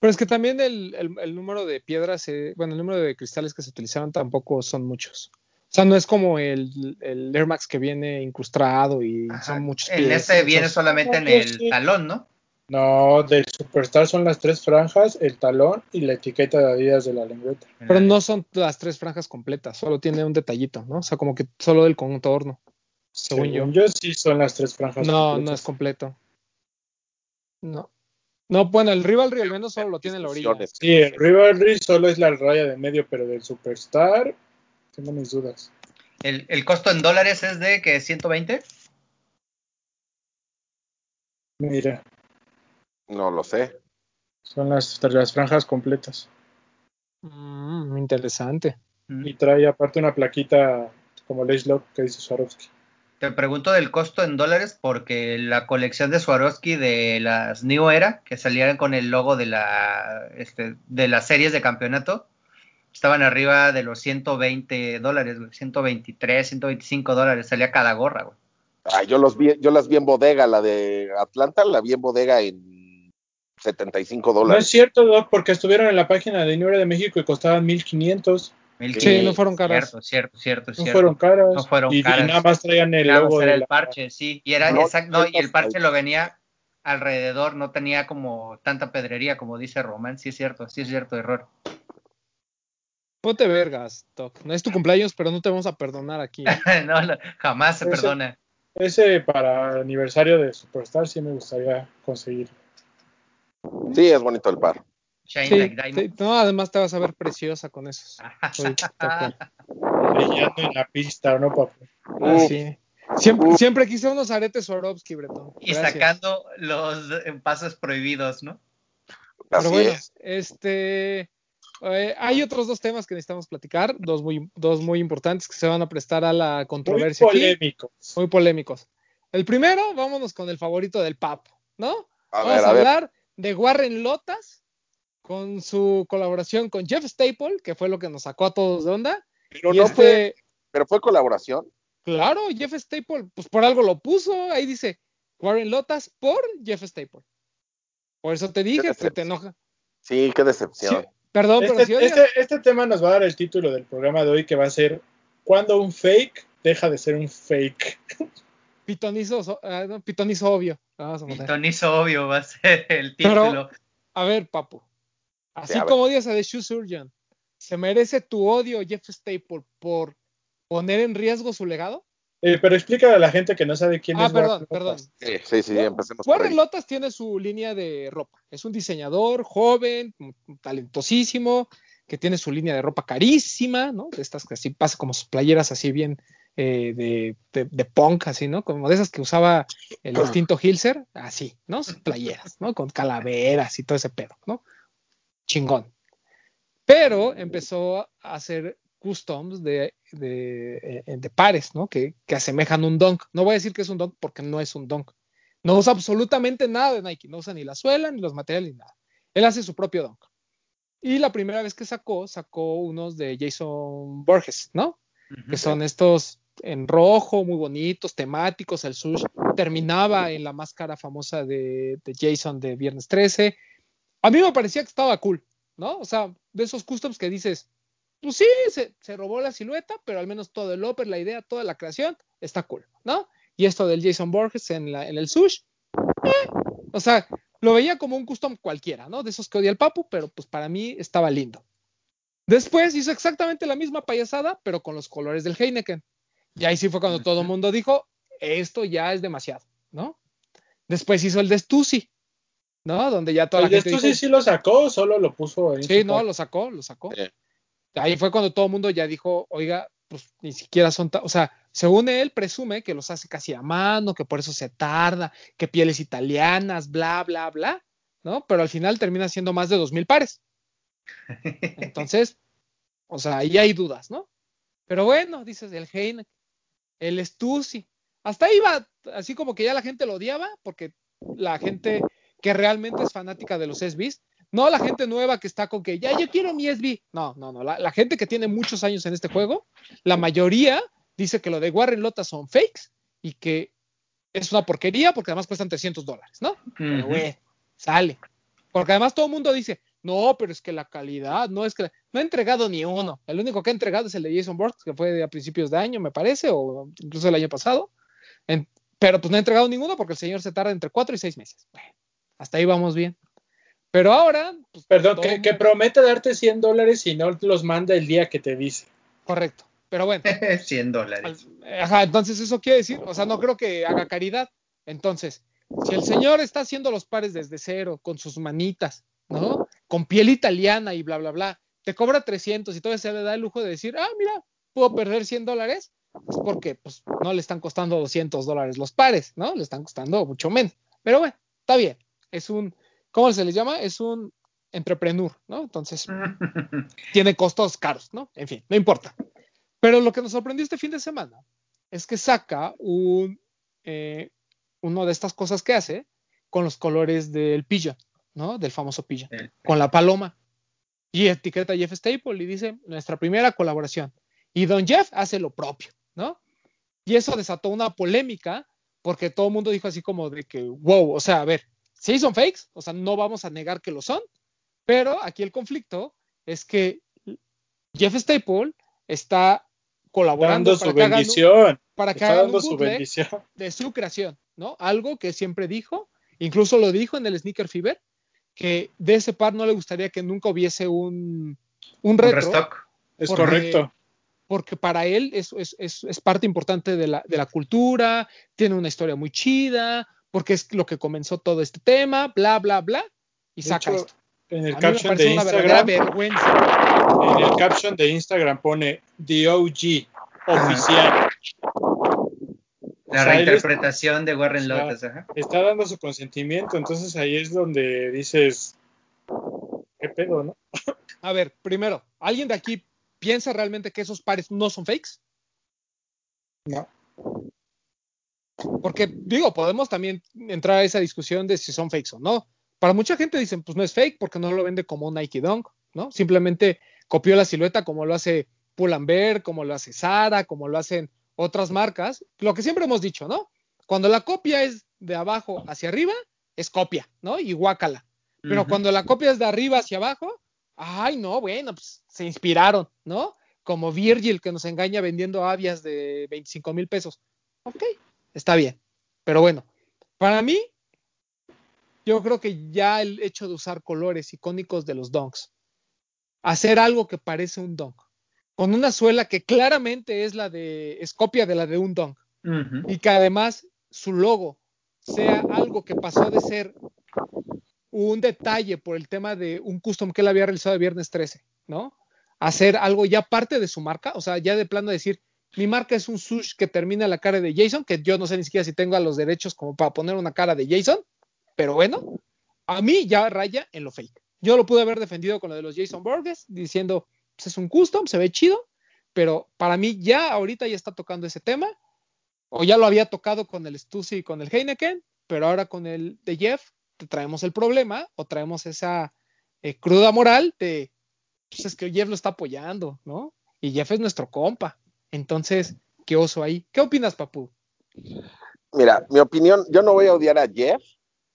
Pero es que también el, el- el número de piedras, eh, bueno, el número de cristales que se utilizaron tampoco son muchos. O sea, no es como el, el Air Max que viene incrustado y Ajá. son muchos En pies. este viene solamente en el talón, ¿no? No, del Superstar son las tres franjas, el talón y la etiqueta de Adidas de la lengüeta. En Pero no son las tres franjas completas, solo tiene un detallito, ¿no? O sea, como que solo del contorno. Según yo. yo sí son las tres franjas. No, no es completo. No. No, bueno, el Rivalry al menos solo lo tiene en la orilla. Sí, el Rivalry solo es la raya de medio, pero del Superstar tengo mis dudas. El, el costo en dólares es de que 120. Mira, No lo sé. son las, las franjas completas. Mm, interesante. Mm. Y trae aparte una plaquita como Lace Lock que dice Swarovski. Te pregunto del costo en dólares porque la colección de Swarovski de las New Era que salieron con el logo de la este, de las series de campeonato estaban arriba de los 120 dólares, güey, 123, 125 dólares salía cada gorra, güey. Ah, yo los vi, yo las vi en bodega, la de Atlanta, la vi en bodega en 75 No es dólares. cierto, Doc, porque estuvieron en la página de Inura de México y costaban 1500. Sí, no fueron caras. Cierto, cierto, cierto. No cierto. fueron caras. No fueron y, y caras. nada más traían el Nada más logo era la- parche, sí. Y, era, No, exacto, no, y el parche lo venía alrededor, no tenía como tanta pedrería como dice Román. Sí es cierto, sí es cierto, error. Ponte vergas, Doc. No es tu cumpleaños, pero no te vamos a perdonar aquí. no, no, jamás se Ese- perdona. Ese para aniversario de Superstar sí me gustaría conseguir. Sí, es bonito el par. Shine Sí, like diamond. sí, no, además te vas a ver preciosa con esos. Brillando en la pista, ¿no, papá? Ah, sí. Siempre, siempre quise unos aretes Swarovski, Bretón. y sacando los pasos prohibidos, ¿no? Pero Así bueno, es. este. eh, hay otros dos temas que necesitamos platicar, dos muy, dos muy importantes que se van a prestar a la Muy controversia aquí, polémico. muy polémicos. El primero, vámonos con el favorito del Papo, ¿no? A Vamos ver, a a ver. hablar de Warren Lotas con su colaboración con Jeff Staple, que fue lo que nos sacó a todos de onda. Pero Y no este- fue, pero fue colaboración. Claro, Jeff Staple, pues por algo lo puso. Ahí dice Warren Lotas por Jeff Staple. Por eso te dije que te decepción. enoja. Sí, qué decepción. Sí, perdón, pero Este, si odias- este- este tema nos va a dar el título del programa de hoy que va a ser ¿Cuándo un fake deja de ser un fake? pitonizo, so- no, pitonizo obvio. Vamos a poner. Pitonizo obvio va a ser el Pero- título. A ver, papu. Así Sí, como odias a The Shoe Surgeon, ¿se merece tu odio Jeff Staple por poner en riesgo su legado? Eh, pero explícale a la gente que no sabe quién Ah, es perdón, Warren perdón. Lotas. Sí, sí, sí, empecemos Warren. Lotas tiene su línea de ropa. Es un diseñador joven, m- talentosísimo, que tiene su línea de ropa carísima, ¿no? De estas que así pasa como sus playeras así bien eh, de, de- de punk, así, ¿no? Como de esas que usaba el extinto Hilser, así, ¿no? Sus playeras, ¿no? Con calaveras y todo ese pedo, ¿no? Chingón. Pero empezó a hacer customs de, de, eh, de pares, ¿no? Que, que asemejan un dunk. No voy a decir que es un dunk porque no es un dunk. No usa absolutamente nada de Nike, no usa ni la suela, ni los materiales, ni nada. Él hace su propio dunk. Y la primera vez que sacó, sacó unos de Jason Borges, ¿no? Que son estos en rojo, muy bonitos, temáticos. El sush terminaba en la máscara famosa de, de Jason de Viernes 13. A mí me parecía que estaba cool, ¿no? O sea, de esos customs que dices, pues sí, se, se robó la silueta, pero al menos todo el upper, la idea, toda la creación, está cool, ¿no? Y esto del Jason Borges en, la, en el sush, eh, o sea, lo veía como un custom cualquiera, ¿no? De esos que odia el papu, pero pues para mí estaba lindo. Después hizo exactamente la misma payasada, pero con los colores del Heineken. Y ahí sí fue cuando todo el mundo dijo, esto ya es demasiado, ¿no? Después hizo el de Stussy, ¿no? Donde ya toda ¿El la gente Stussy dijo, sí lo sacó solo lo puso en Sí, no, lo sacó, lo sacó. Sí. Ahí fue cuando todo el mundo ya dijo, oiga, pues ni siquiera son, ta-". o sea, según él presume que los hace casi a mano, que por eso se tarda, que pieles italianas, bla, bla, bla, ¿no? Pero al final termina siendo más de dos mil pares. Entonces, o sea, ahí hay dudas, ¿no? Pero bueno, dices el Heineken, el Stussy, hasta ahí va, así como que ya la gente lo odiaba, porque la gente que realmente es fanática de los SBs, no la gente nueva que está con que ya yo quiero mi SB. No, no, no. La, la gente que tiene muchos años en este juego, la mayoría dice que lo de Warren Lotas son fakes y que es una porquería porque además cuestan 300 dólares, ¿no? Pero güey, sale. Porque además todo el mundo dice, no, pero es que la calidad, no es que. No ha entregado ni uno. El único que ha entregado es el de Jason Borges, que fue a principios de año, me parece, o incluso el año pasado. En- pero pues no ha entregado ninguno porque el señor se tarda entre 4 y 6 meses. Bueno, hasta ahí vamos bien. Pero ahora, pues, Perdón, que, promete darte 100 dólares y no los manda el día que te dice. Correcto. Pero bueno, 100 dólares. Ajá, entonces eso quiere decir, o sea, no creo que haga caridad. Entonces, si el señor está haciendo los pares desde cero, con sus manitas, ¿no? Con piel italiana y bla, bla, bla, te cobra 300 y todavía se le da el lujo de decir, ah, mira, puedo perder 100 dólares, es porque pues no le están costando 200 dólares los pares, ¿no? Le están costando mucho menos. Pero bueno, está bien. Es un, ¿cómo se les llama? Es un entrepreneur, ¿no? Entonces, tiene costos caros, ¿no? En fin, no importa. Pero lo que nos sorprendió este fin de semana es que saca un, eh, uno de estas cosas que hace con los colores del pigeon, ¿no? Del famoso El- con la paloma. Y etiqueta a Jeff Staple y dice, nuestra primera colaboración. Y Don Jeff hace lo propio, ¿no? Y eso desató una polémica porque todo el mundo dijo así como de que, wow, o sea, a ver, sí son fakes, o sea, no vamos a negar que lo son, pero aquí el conflicto es que Jeff Staple está colaborando Dando para su que hagan bendición. para que Está hagan dando un su bendición. de su creación, ¿no? Algo que siempre dijo, incluso lo dijo en el Sneaker Fever, que de ese par no le gustaría que nunca hubiese un, un Un retro, restock. Es Porque- correcto. porque para él es, es- es- es parte importante de la, de la cultura, tiene una historia muy chida, porque es lo que comenzó todo este tema, bla, bla, bla, y De saca hecho, esto. En el caption de una verdadera Instagram, vergüenza. en el caption de Instagram pone The OG oficial. O La sea, él es- reinterpretación de Warren Lotus. ajá. está dando su consentimiento, entonces ahí es donde dices, ¿qué pedo, no? A ver, primero, ¿alguien de aquí piensa realmente que esos pares no son fakes? No. Porque, digo, podemos también entrar a esa discusión de si son fakes o no. Para mucha gente dicen, pues no es fake porque no lo vende como un Nike Dunk, ¿no? Simplemente copió la silueta como lo hace Pull&Bear, como lo hace Zara, como lo hacen otras marcas. Lo que siempre hemos dicho, ¿no? Cuando la copia es de abajo hacia arriba, es copia, ¿no? Y guácala. Pero cuando la copia es de arriba hacia abajo, ay, no, bueno, pues se inspiraron, ¿no? Como Virgil que nos engaña vendiendo avias de 25 mil pesos. Ok, está bien. Pero bueno, para mí, yo creo que ya el hecho de usar colores icónicos de los donks, hacer algo que parece un donk, con una suela que claramente es la de, es copia de la de un donk, y que además su logo sea algo que pasó de ser un detalle por el tema de un custom que él había realizado el viernes 13, ¿no? Hacer algo ya parte de su marca, o sea, ya de plano decir, mi marca es un sush que termina la cara de Jason, que yo no sé ni siquiera si tengo los derechos como para poner una cara de Jason, pero bueno, a mí ya raya en lo fake. Yo lo pude haber defendido con lo de los Jason Borges, diciendo, pues es un custom, se ve chido, pero para mí ya ahorita ya está tocando ese tema, o ya lo había tocado con el Stussy y con el Heineken, pero ahora con el de Jeff te traemos el problema o traemos esa eh, cruda moral de, pues es que Jeff lo está apoyando, ¿no? Y Jeff es nuestro compa. Entonces, qué oso ahí. ¿Qué opinas, Papu? Mira, mi opinión, yo no voy a odiar a Jeff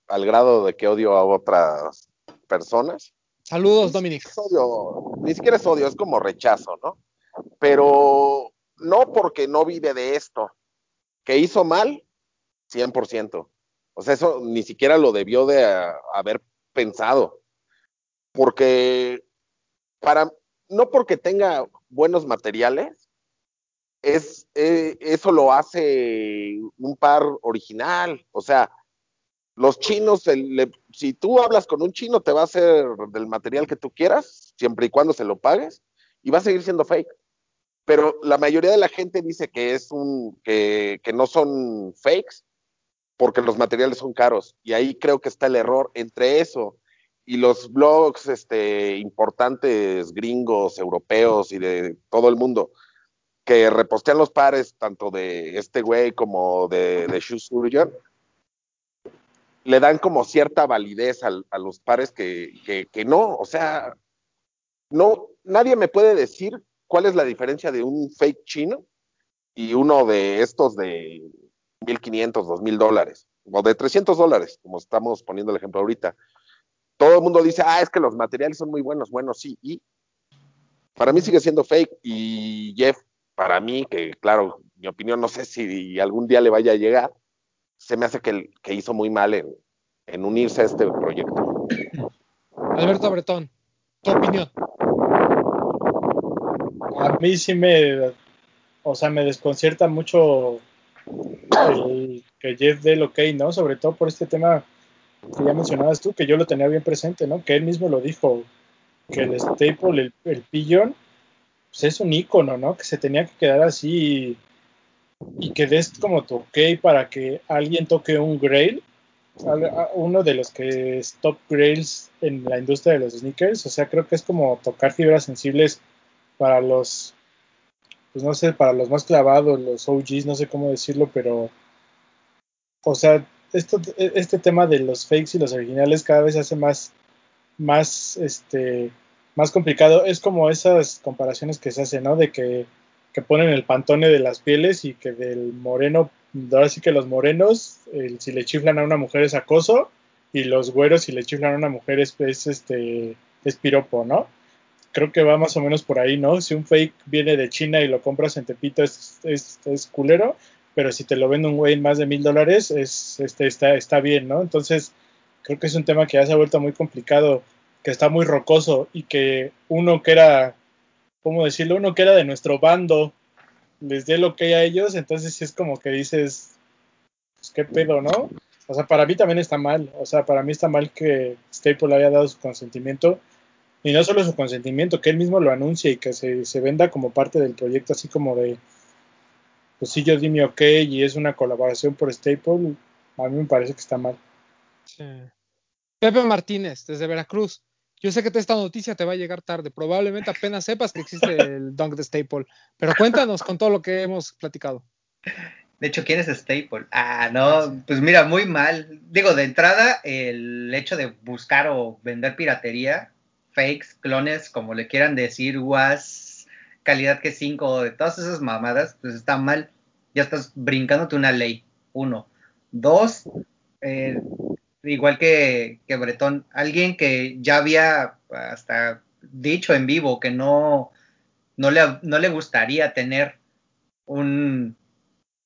al grado de que odio a otras personas. Saludos, Dominic. Es odio, ni siquiera es odio, es como rechazo, ¿no? Pero no porque no vive de esto. Que hizo mal, 100%. O sea, eso ni siquiera lo debió de ah, haber pensado. Porque para, no porque tenga buenos materiales, es, eh, eso lo hace un par original. O sea, los chinos, si tú hablas con un chino, te va a hacer del material que tú quieras, siempre y cuando se lo pagues, y va a seguir siendo fake. Pero la mayoría de la gente dice que es un, que, que no son fakes, porque los materiales son caros. Y ahí creo que está el error entre eso y los blogs este, importantes gringos, europeos y de todo el mundo que repostean los pares, tanto de este güey como de, de Shoe le dan como cierta validez al- a, los pares que, que, que no, o sea, no, nadie me puede decir cuál es la diferencia de un fake chino y uno de estos de 1500, 2000 dólares, o de 300 dólares, como estamos poniendo el ejemplo ahorita. Todo el mundo dice, ah, es que los materiales son muy buenos, bueno, sí, y para mí sigue siendo fake y Jeff, para mí, que claro, mi opinión no sé si algún día le vaya a llegar, se me hace que, que hizo muy mal en, en unirse a este proyecto. Alberto Bretón, tu opinión. A mí sí me, o sea, me desconcierta mucho el que Jeff dé el ok, ¿no? Sobre todo por este tema que ya mencionabas tú, que yo lo tenía bien presente, ¿no? Que él mismo lo dijo, que el staple, el, el pigeon, pues es un icono, ¿no? Que se tenía que quedar así y, y que des como tu ok para que alguien toque un grail, uno de los que es top grails en la industria de los sneakers, o sea, creo que es como tocar fibras sensibles para los, pues no sé, para los más clavados, los OGs, no sé cómo decirlo, pero, o sea, esto, este tema de los fakes y los originales cada vez se hace más, más, este, más complicado. Es como esas comparaciones que se hacen, ¿no? De que, que ponen el pantone de las pieles y que del moreno ahora sí que los morenos, si le chiflan a una mujer es acoso, y los güeros, si le chiflan a una mujer es, es, este, es piropo, ¿no? Creo que va más o menos por ahí, ¿no? Si un fake viene de China y lo compras en Tepito es, es, es culero, pero si te lo vende un güey en más de mil dólares, es, este, está, está bien, ¿no? Entonces, creo que es un tema que ya se ha vuelto muy complicado, que está muy rocoso y que uno que era, ¿cómo decirlo? Uno que era de nuestro bando les dé lo que hay a ellos, entonces es como que dices, pues qué pedo, ¿no? O sea, para mí también está mal, o sea, para mí está mal que Staple haya dado su consentimiento, y no solo su consentimiento, que él mismo lo anuncie y que se, venda como parte del proyecto, así como de, pues sí, yo di mi ok y es una colaboración por Staple, a mí me parece que está mal. Pepe Martínez, desde Veracruz. Yo sé que esta noticia te va a llegar tarde. Probablemente apenas sepas que existe el Dunk de Staple. Pero cuéntanos con todo lo que hemos platicado. De hecho, ¿quién es Staple? Ah, no, pues mira, muy mal. Digo, de entrada, el hecho de buscar o vender piratería, fakes, clones, como le quieran decir, was, calidad que 5, de todas esas mamadas, pues está mal. Ya estás brincándote una ley. Uno. Dos, eh, igual que, que Bretón, alguien que ya había hasta dicho en vivo que no, no, le, no le gustaría tener un,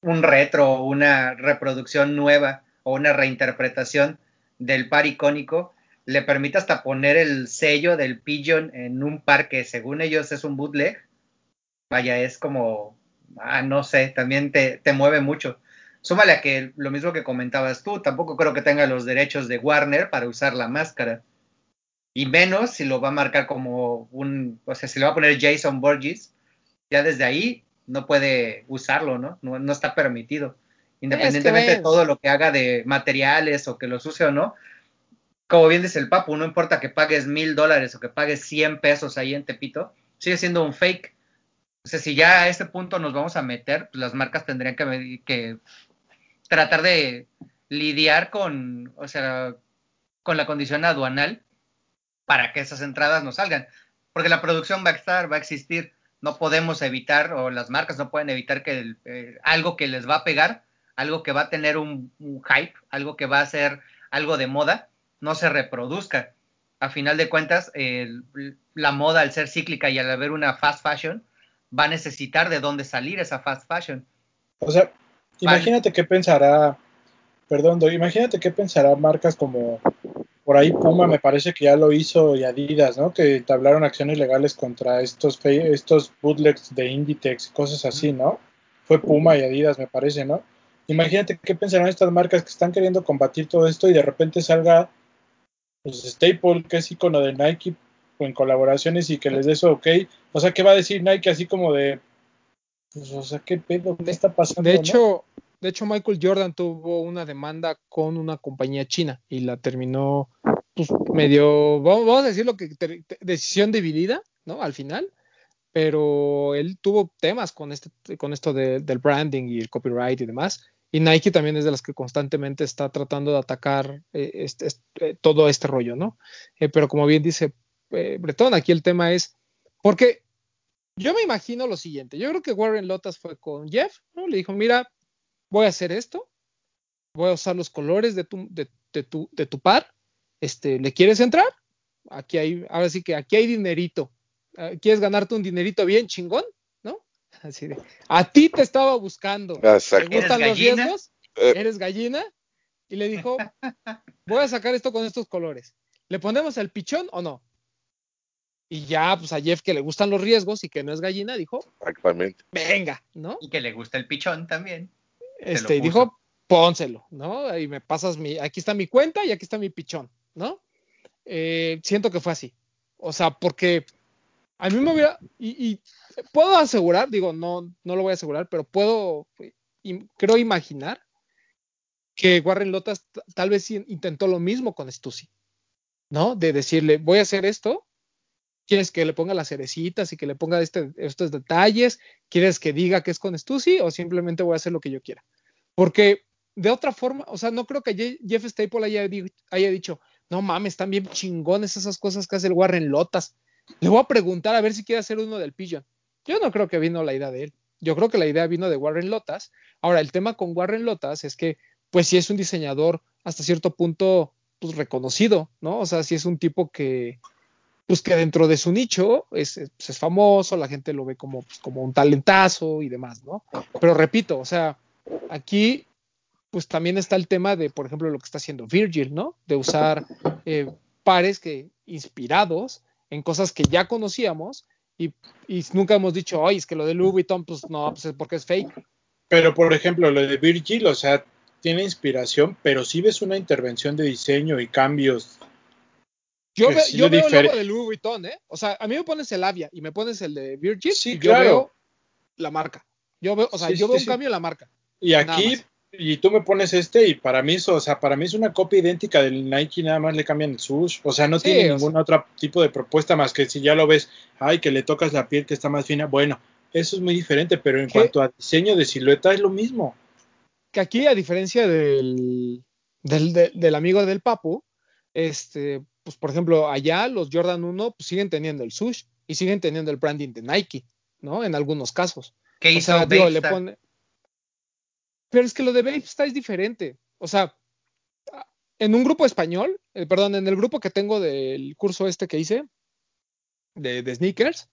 un retro, una reproducción nueva o una reinterpretación del par icónico, le permite hasta poner el sello del Pigeon en un par que según ellos es un bootleg. Vaya, es como, ah, no sé, también te, te mueve mucho. Súmale a que lo mismo que comentabas tú, tampoco creo que tenga los derechos de Warner para usar la máscara. Y menos si lo va a marcar como un, o sea, si le va a poner Jason Borges, ya desde ahí no puede usarlo, ¿no? No, no está permitido. Independientemente es que de todo lo que haga de materiales o que los use o no, como bien dice el Papu, no importa que pagues mil dólares o que pagues 100 pesos ahí en Tepito, sigue siendo un fake. O sea, si ya a este punto nos vamos a meter, pues las marcas tendrían que, que tratar de lidiar con, o sea, con la condición aduanal para que esas entradas no salgan. Porque la producción va a estar, va a existir. No podemos evitar, o las marcas no pueden evitar que el, eh, algo que les va a pegar, algo que va a tener un, hype, algo que va a ser algo de moda, no se reproduzca. A final de cuentas, la moda, al ser cíclica y al haber una fast fashion, va a necesitar de dónde salir esa fast fashion. O sea, Imagínate qué pensará, perdón, imagínate qué pensará marcas como por ahí Puma me parece que ya lo hizo y Adidas, ¿no? Que entablaron acciones legales contra estos estos bootlegs de Inditex y cosas así, ¿no? Fue Puma y Adidas, me parece, ¿no? Imagínate qué pensarán estas marcas que están queriendo combatir todo esto y de repente salga pues, Staple, que es icono de Nike, en colaboraciones y que les dé eso ok. O sea, ¿qué va a decir Nike así como de, pues, o sea, ¿qué pedo? ¿Qué está pasando? De hecho, ¿no? de hecho, Michael Jordan tuvo una demanda con una compañía china y la terminó, pues, medio, vamos, vamos a decirlo que te, te, decisión dividida, ¿no? Al final, pero él tuvo temas con, este, con esto de, del branding y el copyright y demás. Y Nike también es de las que constantemente está tratando de atacar eh, este, este, todo este rollo, ¿no? Eh, pero como bien dice eh, Bretón, aquí el tema es, porque yo me imagino lo siguiente, yo creo que Warren Lotas fue con Jeff, ¿no? Le dijo, mira, voy a hacer esto, voy a usar los colores de tu, de, de tu, de tu par, este, ¿le quieres entrar? Aquí hay, ahora sí que aquí hay dinerito, ¿quieres ganarte un dinerito bien chingón? ¿No? Así de, a ti te estaba buscando, Exacto. ¿te gustan los riesgos? Eh. ¿Eres gallina? Y le dijo, voy a sacar esto con estos colores, ¿le ponemos el pichón o no? Y ya, pues a Jeff que le gustan los riesgos y que no es gallina, dijo, Exactamente. venga, ¿no? Y que le gusta el pichón también. Este, y dijo, pónselo, ¿no? Y me pasas mi, aquí está mi cuenta y aquí está mi pichón, ¿no? Eh, siento que fue así. O sea, porque a mí me hubiera, y, y, puedo asegurar, digo, no, no lo voy a asegurar, pero puedo, y, creo imaginar que Warren Lotas tal vez intentó lo mismo con Stussy, ¿no? De decirle, voy a hacer esto, ¿Quieres que le ponga las cerecitas y que le ponga este, estos detalles? ¿Quieres que diga que es con Stussy o simplemente voy a hacer lo que yo quiera? Porque de otra forma, o sea, no creo que Jeff Staple haya, haya dicho, no mames, están bien chingones esas cosas que hace el Warren Lotas. Le voy a preguntar a ver si quiere hacer uno del Pigeon. Yo no creo que vino la idea de él. Yo creo que la idea vino de Warren Lotas. Ahora, el tema con Warren Lotas es que, pues sí es un diseñador hasta cierto punto pues, reconocido, ¿no? O sea, sí es un tipo que, pues que dentro de su nicho es, es, pues, es famoso, la gente lo ve como, pues, como un talentazo y demás, ¿no? Pero repito, o sea, aquí pues también está el tema de, por ejemplo, lo que está haciendo Virgil, ¿no? De usar eh, pares que inspirados en cosas que ya conocíamos y, nunca hemos dicho, oye, es que lo de Louis Vuitton, pues no, pues es porque es fake. Pero, por ejemplo, lo de Virgil, o sea, tiene inspiración, pero si ves una intervención de diseño y cambios. Yo, ve, yo veo el logo de Louis Vuitton, ¿eh? O sea, a mí me pones el Avia y me pones el de Virgil sí, y claro. yo veo la marca. Yo veo, o sea, Sí, yo veo un cambio en la marca. Y aquí, y tú me pones este, y para mí eso, o sea, para mí es una copia idéntica del Nike, nada más le cambian el sush. O sea, no tiene ningún otro tipo de propuesta más que si ya lo ves, ay, que le tocas la piel que está más fina. Bueno, eso es muy diferente, pero en ¿Qué? cuanto a diseño de silueta es lo mismo. que aquí, a diferencia del, del, de- del amigo del Papu, este, pues por ejemplo, allá los Jordan 1 pues, siguen teniendo el sush y siguen teniendo el branding de Nike, ¿no? En algunos casos. ¿Qué O hizo sea, digo, le Babestar? pone. Pero es que lo de Babestar es diferente. O sea, en un grupo español, eh, perdón, en el grupo que tengo del curso este que hice de, de sneakers,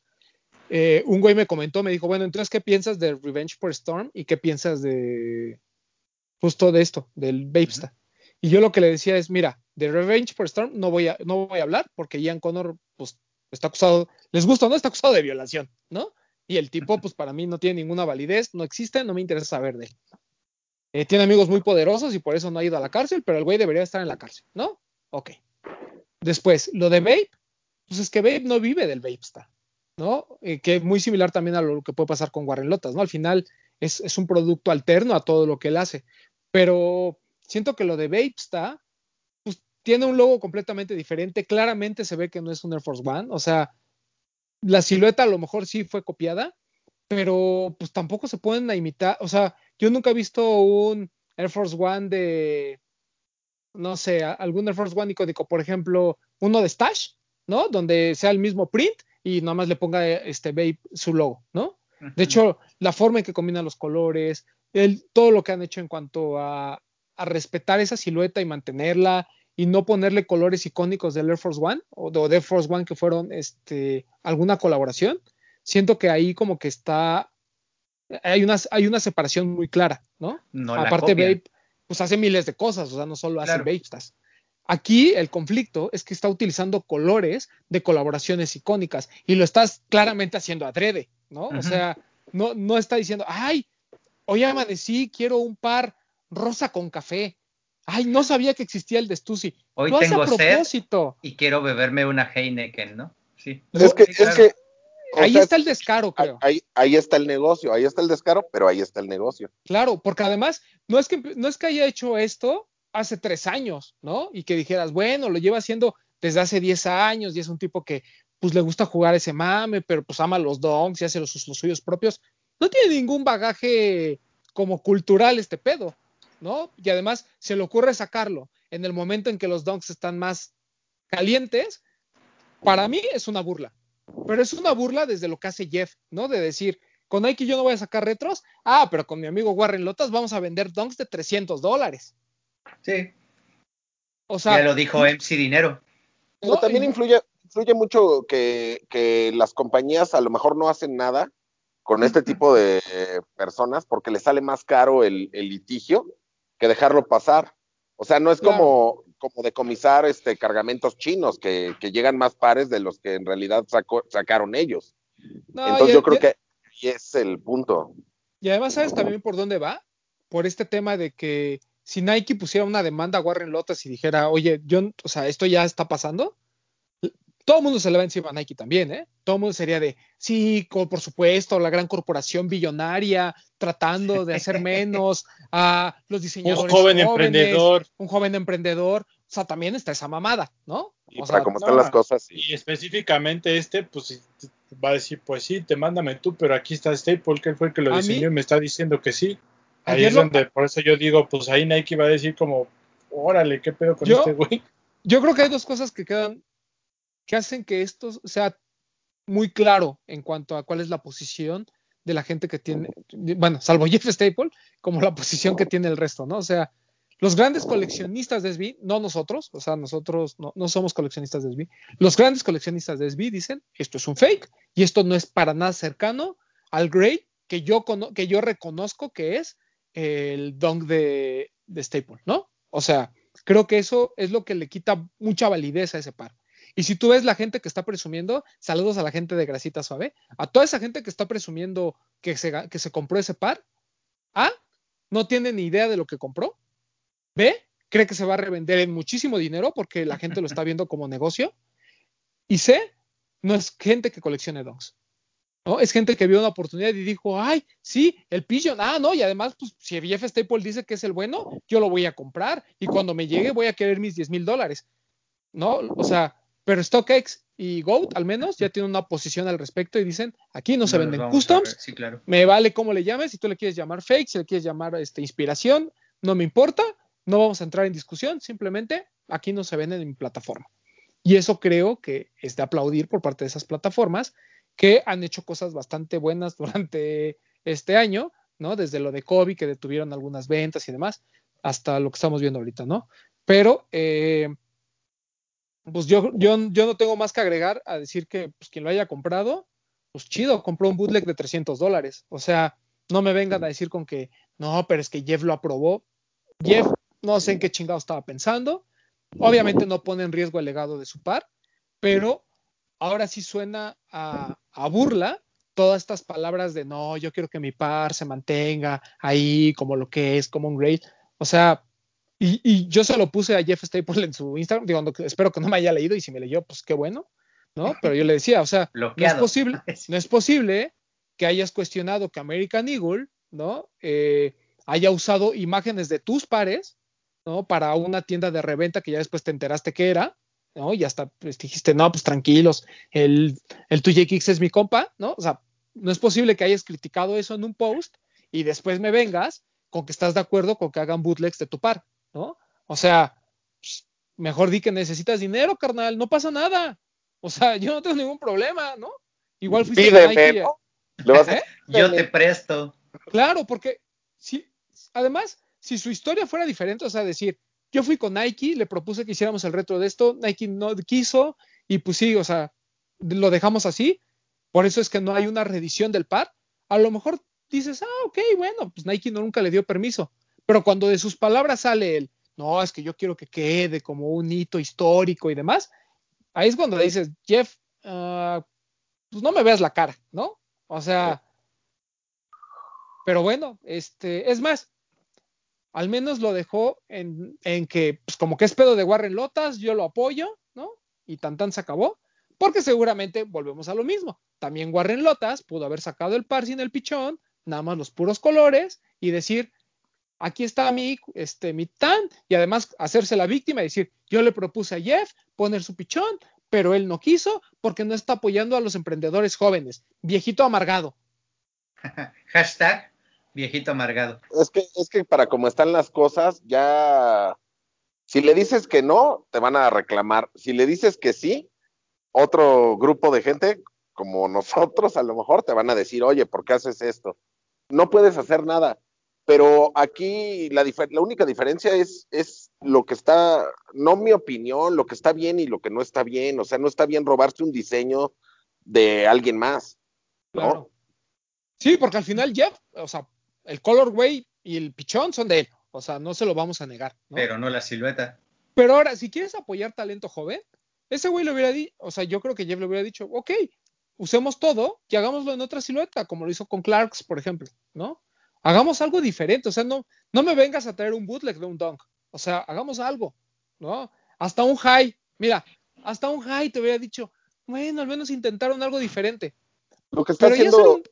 eh, un güey me comentó, me dijo, bueno, entonces, ¿qué piensas de Revenge por Storm y qué piensas de justo de esto, del Babestar? Y yo lo que le decía es, mira, de Revenge por Storm no voy a, no voy a hablar porque Ian Connor, pues, está acusado, les gusta o no, está acusado de violación, ¿no? Y el tipo, pues, para mí no tiene ninguna validez, no existe, no me interesa saber de él. Eh, tiene amigos muy poderosos y por eso no ha ido a la cárcel, pero el güey debería estar en la cárcel, ¿no? Ok. Después, lo de Vape, pues es que Vape no vive del Vapestar, ¿no? Eh, que es muy similar también a lo que puede pasar con Warren Lotas, ¿no? Al final es, es un producto alterno a todo lo que él hace, pero siento que lo de Vapestar, pues tiene un logo completamente diferente, claramente se ve que no es un Air Force One, o sea, la silueta a lo mejor sí fue copiada, pero pues tampoco se pueden imitar, o sea, yo nunca he visto un Air Force One de, no sé, algún Air Force One icónico, por ejemplo, uno de Stash, ¿no? Donde sea el mismo print y nada más le ponga este Babe su logo, ¿no? De hecho, la forma en que combinan los colores, el, todo lo que han hecho en cuanto a, a respetar esa silueta y mantenerla y no ponerle colores icónicos del Air Force One o de, o de Air Force One que fueron este, alguna colaboración, siento que ahí como que está, hay una, hay una separación muy clara, ¿no? no Aparte. Babe, pues hace miles de cosas, o sea, no solo hace Claro. Aquí el conflicto es que está utilizando colores de colaboraciones icónicas y lo estás claramente haciendo adrede, ¿no? O sea, no, no está diciendo, ay, hoy amanecí, quiero un par rosa con café. Ay, no sabía que existía el de Stussy. Hoy lo hace tengo a sed. propósito. Y quiero beberme una Heineken, ¿no? Sí. Es que, Sí, es claro. que. o Ahí sea, está el descaro, creo. ahí- ahí está el negocio, ahí está el descaro, pero ahí está el negocio. Claro, porque además no es que no es que haya hecho esto hace tres años, ¿no? Y que dijeras, bueno, lo lleva haciendo desde hace 10 años y es un tipo que pues le gusta jugar ese mame, pero pues ama los donks y hace los, los suyos propios. No tiene ningún bagaje como cultural este pedo, ¿no? Y además se le ocurre sacarlo en el momento en que los donks están más calientes. Para mí es una burla, pero es una burla desde lo que hace Jeff, ¿no? De decir, con Nike yo no voy a sacar retros, ah, pero con mi amigo Warren Lotas vamos a vender donks de 300 dólares. Sí, O sea, ya lo dijo MC Dinero. Pero No, también influye, influye mucho que, que las compañías a lo mejor no hacen nada con este tipo de personas porque les sale más caro el, el litigio que dejarlo pasar. O sea, no es Claro. como, como decomisar este, cargamentos chinos que, que llegan más pares de los que en realidad sacó- sacaron ellos. no, Entonces yo creo que ahí es el punto. Y además, ¿sabes también por dónde va? Por este tema de que si Nike pusiera una demanda a Warren Lotas y dijera, oye, yo, o sea, esto ya está pasando, todo el mundo se le va encima a Nike también, ¿eh? Todo el mundo sería de, sí, por supuesto, la gran corporación billonaria tratando de hacer menos a los Un diseñadores joven jóvenes, emprendedor. un joven emprendedor, o sea, también está esa mamada, ¿no? Y O para sea, cómo están no, las cosas, sí. Y específicamente este, pues va a decir, pues sí, te mándame tú, pero aquí está Staple, que él fue el que lo diseñó mí- y me está diciendo que sí. Ahí es lo- donde, por eso yo digo, pues ahí Nike va a decir como, órale, ¿qué pedo con Yo- este güey? Yo creo que hay dos cosas que quedan, que hacen que esto sea muy claro en cuanto a cuál es la posición de la gente que tiene, bueno, salvo Jeff Staple, como la posición que tiene el resto, ¿no? O sea, los grandes coleccionistas de SB, no nosotros, o sea, nosotros no, no somos coleccionistas de SB, los grandes coleccionistas de SB dicen, esto es un fake y esto no es para nada cercano al grade que yo, que yo reconozco que es el dunk de, de Staple, ¿no? O sea, creo que eso es lo que le quita mucha validez a ese par. Y si tú ves la gente que está presumiendo, saludos a la gente de Grasita Suave, a toda esa gente que está presumiendo que se, que se compró ese par, A, no tiene ni idea de lo que compró, B, cree que se va a revender en muchísimo dinero porque la gente lo está viendo como negocio, y C, no es gente que coleccione donks. ¿no? Es gente que vio una oportunidad y dijo, ay, sí, el Pigeon, ah, no, y además, pues si Jeff Staple dice que es el bueno, yo lo voy a comprar y cuando me llegue voy a querer mis 10 mil dólares, ¿no? O sea, pero StockX y Goat al menos ya tienen una posición al respecto y dicen, aquí no se venden customs, sí, claro. me vale cómo le llames, si tú le quieres llamar fake, si le quieres llamar este, inspiración, no me importa, no vamos a entrar en discusión, simplemente aquí no se venden en mi plataforma. Y eso creo que es de aplaudir por parte de esas plataformas que han hecho cosas bastante buenas durante este año, ¿no? Desde lo de Kobe, que detuvieron algunas ventas y demás, hasta lo que estamos viendo ahorita, ¿no? Pero eh, pues yo, yo, yo no tengo más que agregar a decir que pues, quien lo haya comprado, pues chido, compró un bootleg de 300 dólares. O sea, no me vengan a decir con que, no, pero es que Jeff lo aprobó. Jeff, no sé en qué chingado estaba pensando. Obviamente no pone en riesgo el legado de su par, pero ahora sí suena a, a burla todas estas palabras de no, yo quiero que mi par se mantenga ahí como lo que es, como un great. O sea, y, y, yo se lo puse a Jeff Staple en su Instagram, digo, no, espero que no me haya leído y si me leyó, pues qué bueno, ¿no? Pero yo le decía, o sea, no es posible, no es posible que hayas cuestionado que American Eagle, ¿no? Eh, haya usado imágenes de tus pares, ¿no? Para una tienda de reventa que ya después te enteraste que era, ¿no? Y hasta pues, dijiste, no, pues tranquilos, el, el tuyo Kicks es mi compa, ¿no? O sea, no es posible que hayas criticado eso en un post y después me vengas con que estás de acuerdo con que hagan bootlegs de tu par. ¿No? O sea, pues, mejor di que necesitas dinero, carnal, no pasa nada. O sea, yo no tengo ningún problema, ¿no? Igual fuiste Pídeme, Nike, ¿no? ¿Eh? Yo te presto. Claro, porque si, además, si su historia fuera diferente, o sea, decir, yo fui con Nike, le propuse que hiciéramos el retro de esto, Nike no quiso, y pues sí, o sea, lo dejamos así, por eso es que no hay una reedición del par. A lo mejor dices, ah, ok, bueno, pues Nike no, nunca le dio permiso. Pero cuando de sus palabras sale el, no, es que yo quiero que quede como un hito histórico y demás, ahí es cuando dices, Jeff, uh, pues no me veas la cara, ¿no? O sea, pero bueno, este, es más, al menos lo dejó en, en, que, pues como que es pedo de Warren Lotas, yo lo apoyo, ¿no? Y tan tan se acabó, porque seguramente volvemos a lo mismo. También Warren Lotas pudo haber sacado el par sin el pichón, nada más los puros colores, y decir, aquí está mi, este, mi tan, y además hacerse la víctima y decir, yo le propuse a Jeff poner su pichón, pero él no quiso porque no está apoyando a los emprendedores jóvenes. Viejito amargado. Hashtag viejito amargado. Es que, es que para como están las cosas, ya si le dices que no, te van a reclamar. Si le dices que sí, otro grupo de gente, como nosotros, a lo mejor te van a decir, oye, ¿por qué haces esto? No puedes hacer nada pero aquí la, la única diferencia es, es lo que está, no mi opinión, lo que está bien y lo que no está bien. O sea, no está bien robarse un diseño de alguien más. ¿no? Claro. Sí, porque al final Jeff, o sea, el colorway y el pichón son de él. O sea, no se lo vamos a negar. ¿no? Pero no la silueta. Pero ahora, si quieres apoyar talento joven, ese güey le hubiera dicho, o sea, yo creo que Jeff le hubiera dicho, ok, usemos todo y hagámoslo en otra silueta, como lo hizo con Clarks, por ejemplo, ¿no? Hagamos algo diferente, o sea, no, no me vengas a traer un bootleg de un dunk, o sea, hagamos algo, ¿no? Hasta un high, mira, hasta un high te hubiera dicho, bueno, al menos intentaron algo diferente. Lo que está Pero haciendo, un...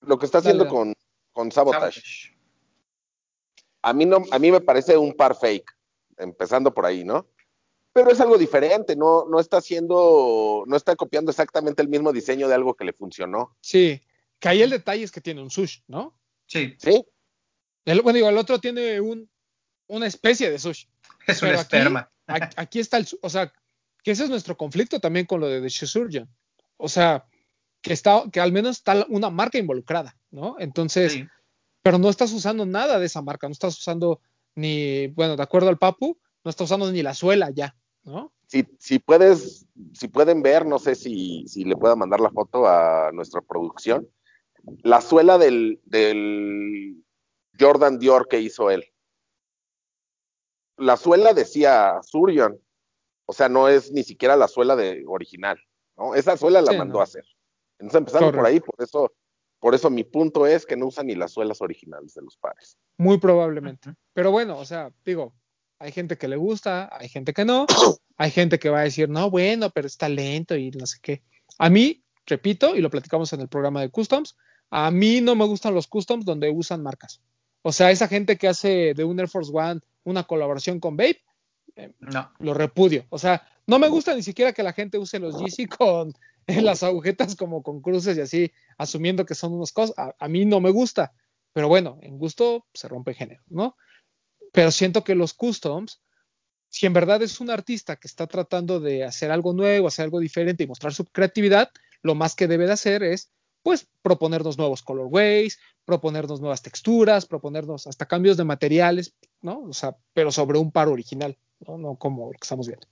lo que está haciendo dale, con, con Sabotage. Sabotage. A mí no, a mí me parece un par fake, empezando por ahí, ¿no? Pero es algo diferente, no, no está haciendo, no está copiando exactamente el mismo diseño de algo que le funcionó. Sí, que ahí el detalle es que tiene un sush, ¿no? Sí. Sí. El, bueno, digo, el otro tiene un, una especie de sushi. Es un esperma. Aquí, aquí, está el, o sea, que ese es nuestro conflicto también con lo de The Surgeon. O sea, que está, que al menos está una marca involucrada, ¿no? Entonces, Sí. pero no estás usando nada de esa marca, no estás usando ni, bueno, de acuerdo al Papu, no estás usando ni la suela ya, ¿no? Si, si puedes, si pueden ver, no sé si, si le pueda mandar la foto a nuestra producción, la suela del, del Jordan Dior que hizo él. La suela decía Surion, o sea, no es ni siquiera la suela de original, ¿no? Esa suela la Sí, mandó no. a hacer. Entonces empezando por ahí, por eso, por eso mi punto es que no usan ni las suelas originales de los pares. Muy probablemente. Pero bueno, o sea, digo, hay gente que le gusta, hay gente que no, hay gente que va a decir, no, bueno, pero está lento y no sé qué. A mí, repito, y lo platicamos en el programa de Customs, a mí no me gustan los customs donde usan marcas. O sea, esa gente que hace de un Air Force One una colaboración con Babe, No. lo repudio. O sea, no me gusta ni siquiera que la gente use los Yeezy con en las agujetas como con cruces y así, asumiendo que son unas cosas. A, a mí no me gusta, pero bueno, en gusto se rompe género, ¿no? Pero siento que los customs, si en verdad es un artista que está tratando de hacer algo nuevo, hacer algo diferente y mostrar su creatividad, lo más que debe de hacer es, pues, proponernos nuevos colorways, proponernos nuevas texturas, proponernos hasta cambios de materiales, ¿no? O sea, pero sobre un par original, ¿no? No como lo que estamos viendo.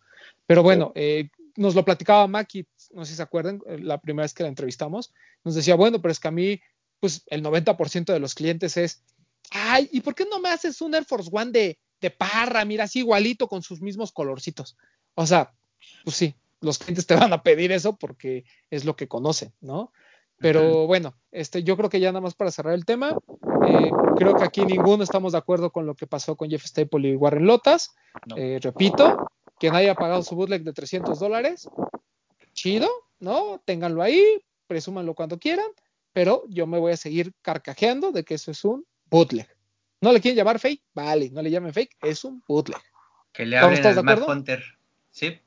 Pero bueno, eh, nos lo platicaba Maki, no sé si se acuerdan, eh, la primera vez que la entrevistamos, nos decía, bueno, pero es que a mí, pues el 90% de los clientes es, ay, ¿y por qué no me haces un Air Force One de, de parra? Mira, así igualito con sus mismos colorcitos. O sea, pues sí, los clientes te van a pedir eso porque es lo que conocen, ¿no? Pero bueno, este, yo creo que ya nada más para cerrar el tema, eh, creo que aquí ninguno estamos de acuerdo con lo que pasó con Jeff Staple y Warren Lotas. No. Eh, repito, quien haya pagado su bootleg de 300 dólares, chido, ¿no? Ténganlo ahí, presúmanlo cuando quieran, pero yo me voy a seguir carcajeando de que eso es un bootleg. ¿No le quieren llamar fake? Vale, no le llamen fake, es un bootleg. Que le ¿Estamos hablen al? Hunter. Sí.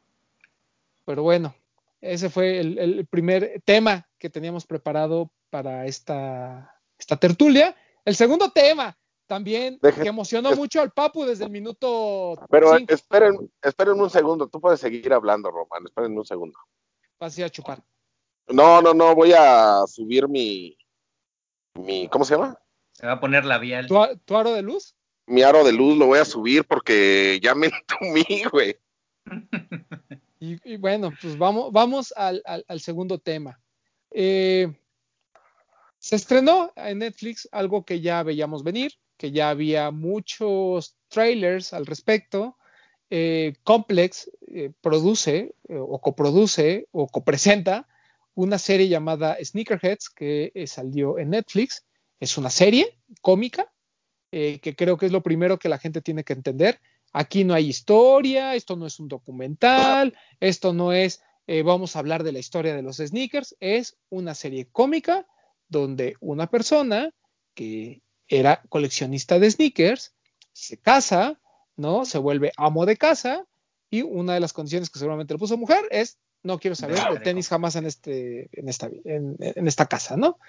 Pero bueno, ese fue el, el primer tema que teníamos preparado para esta, esta tertulia. El segundo tema, también, Deje- que emocionó es- mucho al Papu desde el minuto Pero 5, esperen, esperen un segundo, tú puedes seguir hablando, Román, esperen un segundo. así a chupar. No, no, no, voy a subir mi, mi, ¿cómo se llama? Se va a poner labial. ¿Tu, a- tu aro de luz? Mi aro de luz lo voy a subir porque ya me entumí, güey. Y, bueno, pues vamos, vamos al, al- segundo tema. Eh, se estrenó en Netflix algo que ya veíamos venir, que ya había muchos trailers al respecto. Eh, Complex eh, produce o coproduce o copresenta una serie llamada Sneakerheads que salió en Netflix. Es una serie cómica que creo que es lo primero que la gente tiene que entender. Aquí no hay historia, esto no es un documental, esto no es eh, vamos a hablar de la historia de los sneakers, es una serie cómica donde una persona que era coleccionista de sneakers se casa, ¿no? Se vuelve amo de casa y una de las condiciones que seguramente le puso mujer es no quiero saber de tenis jamás en este en esta en, en esta casa, ¿no?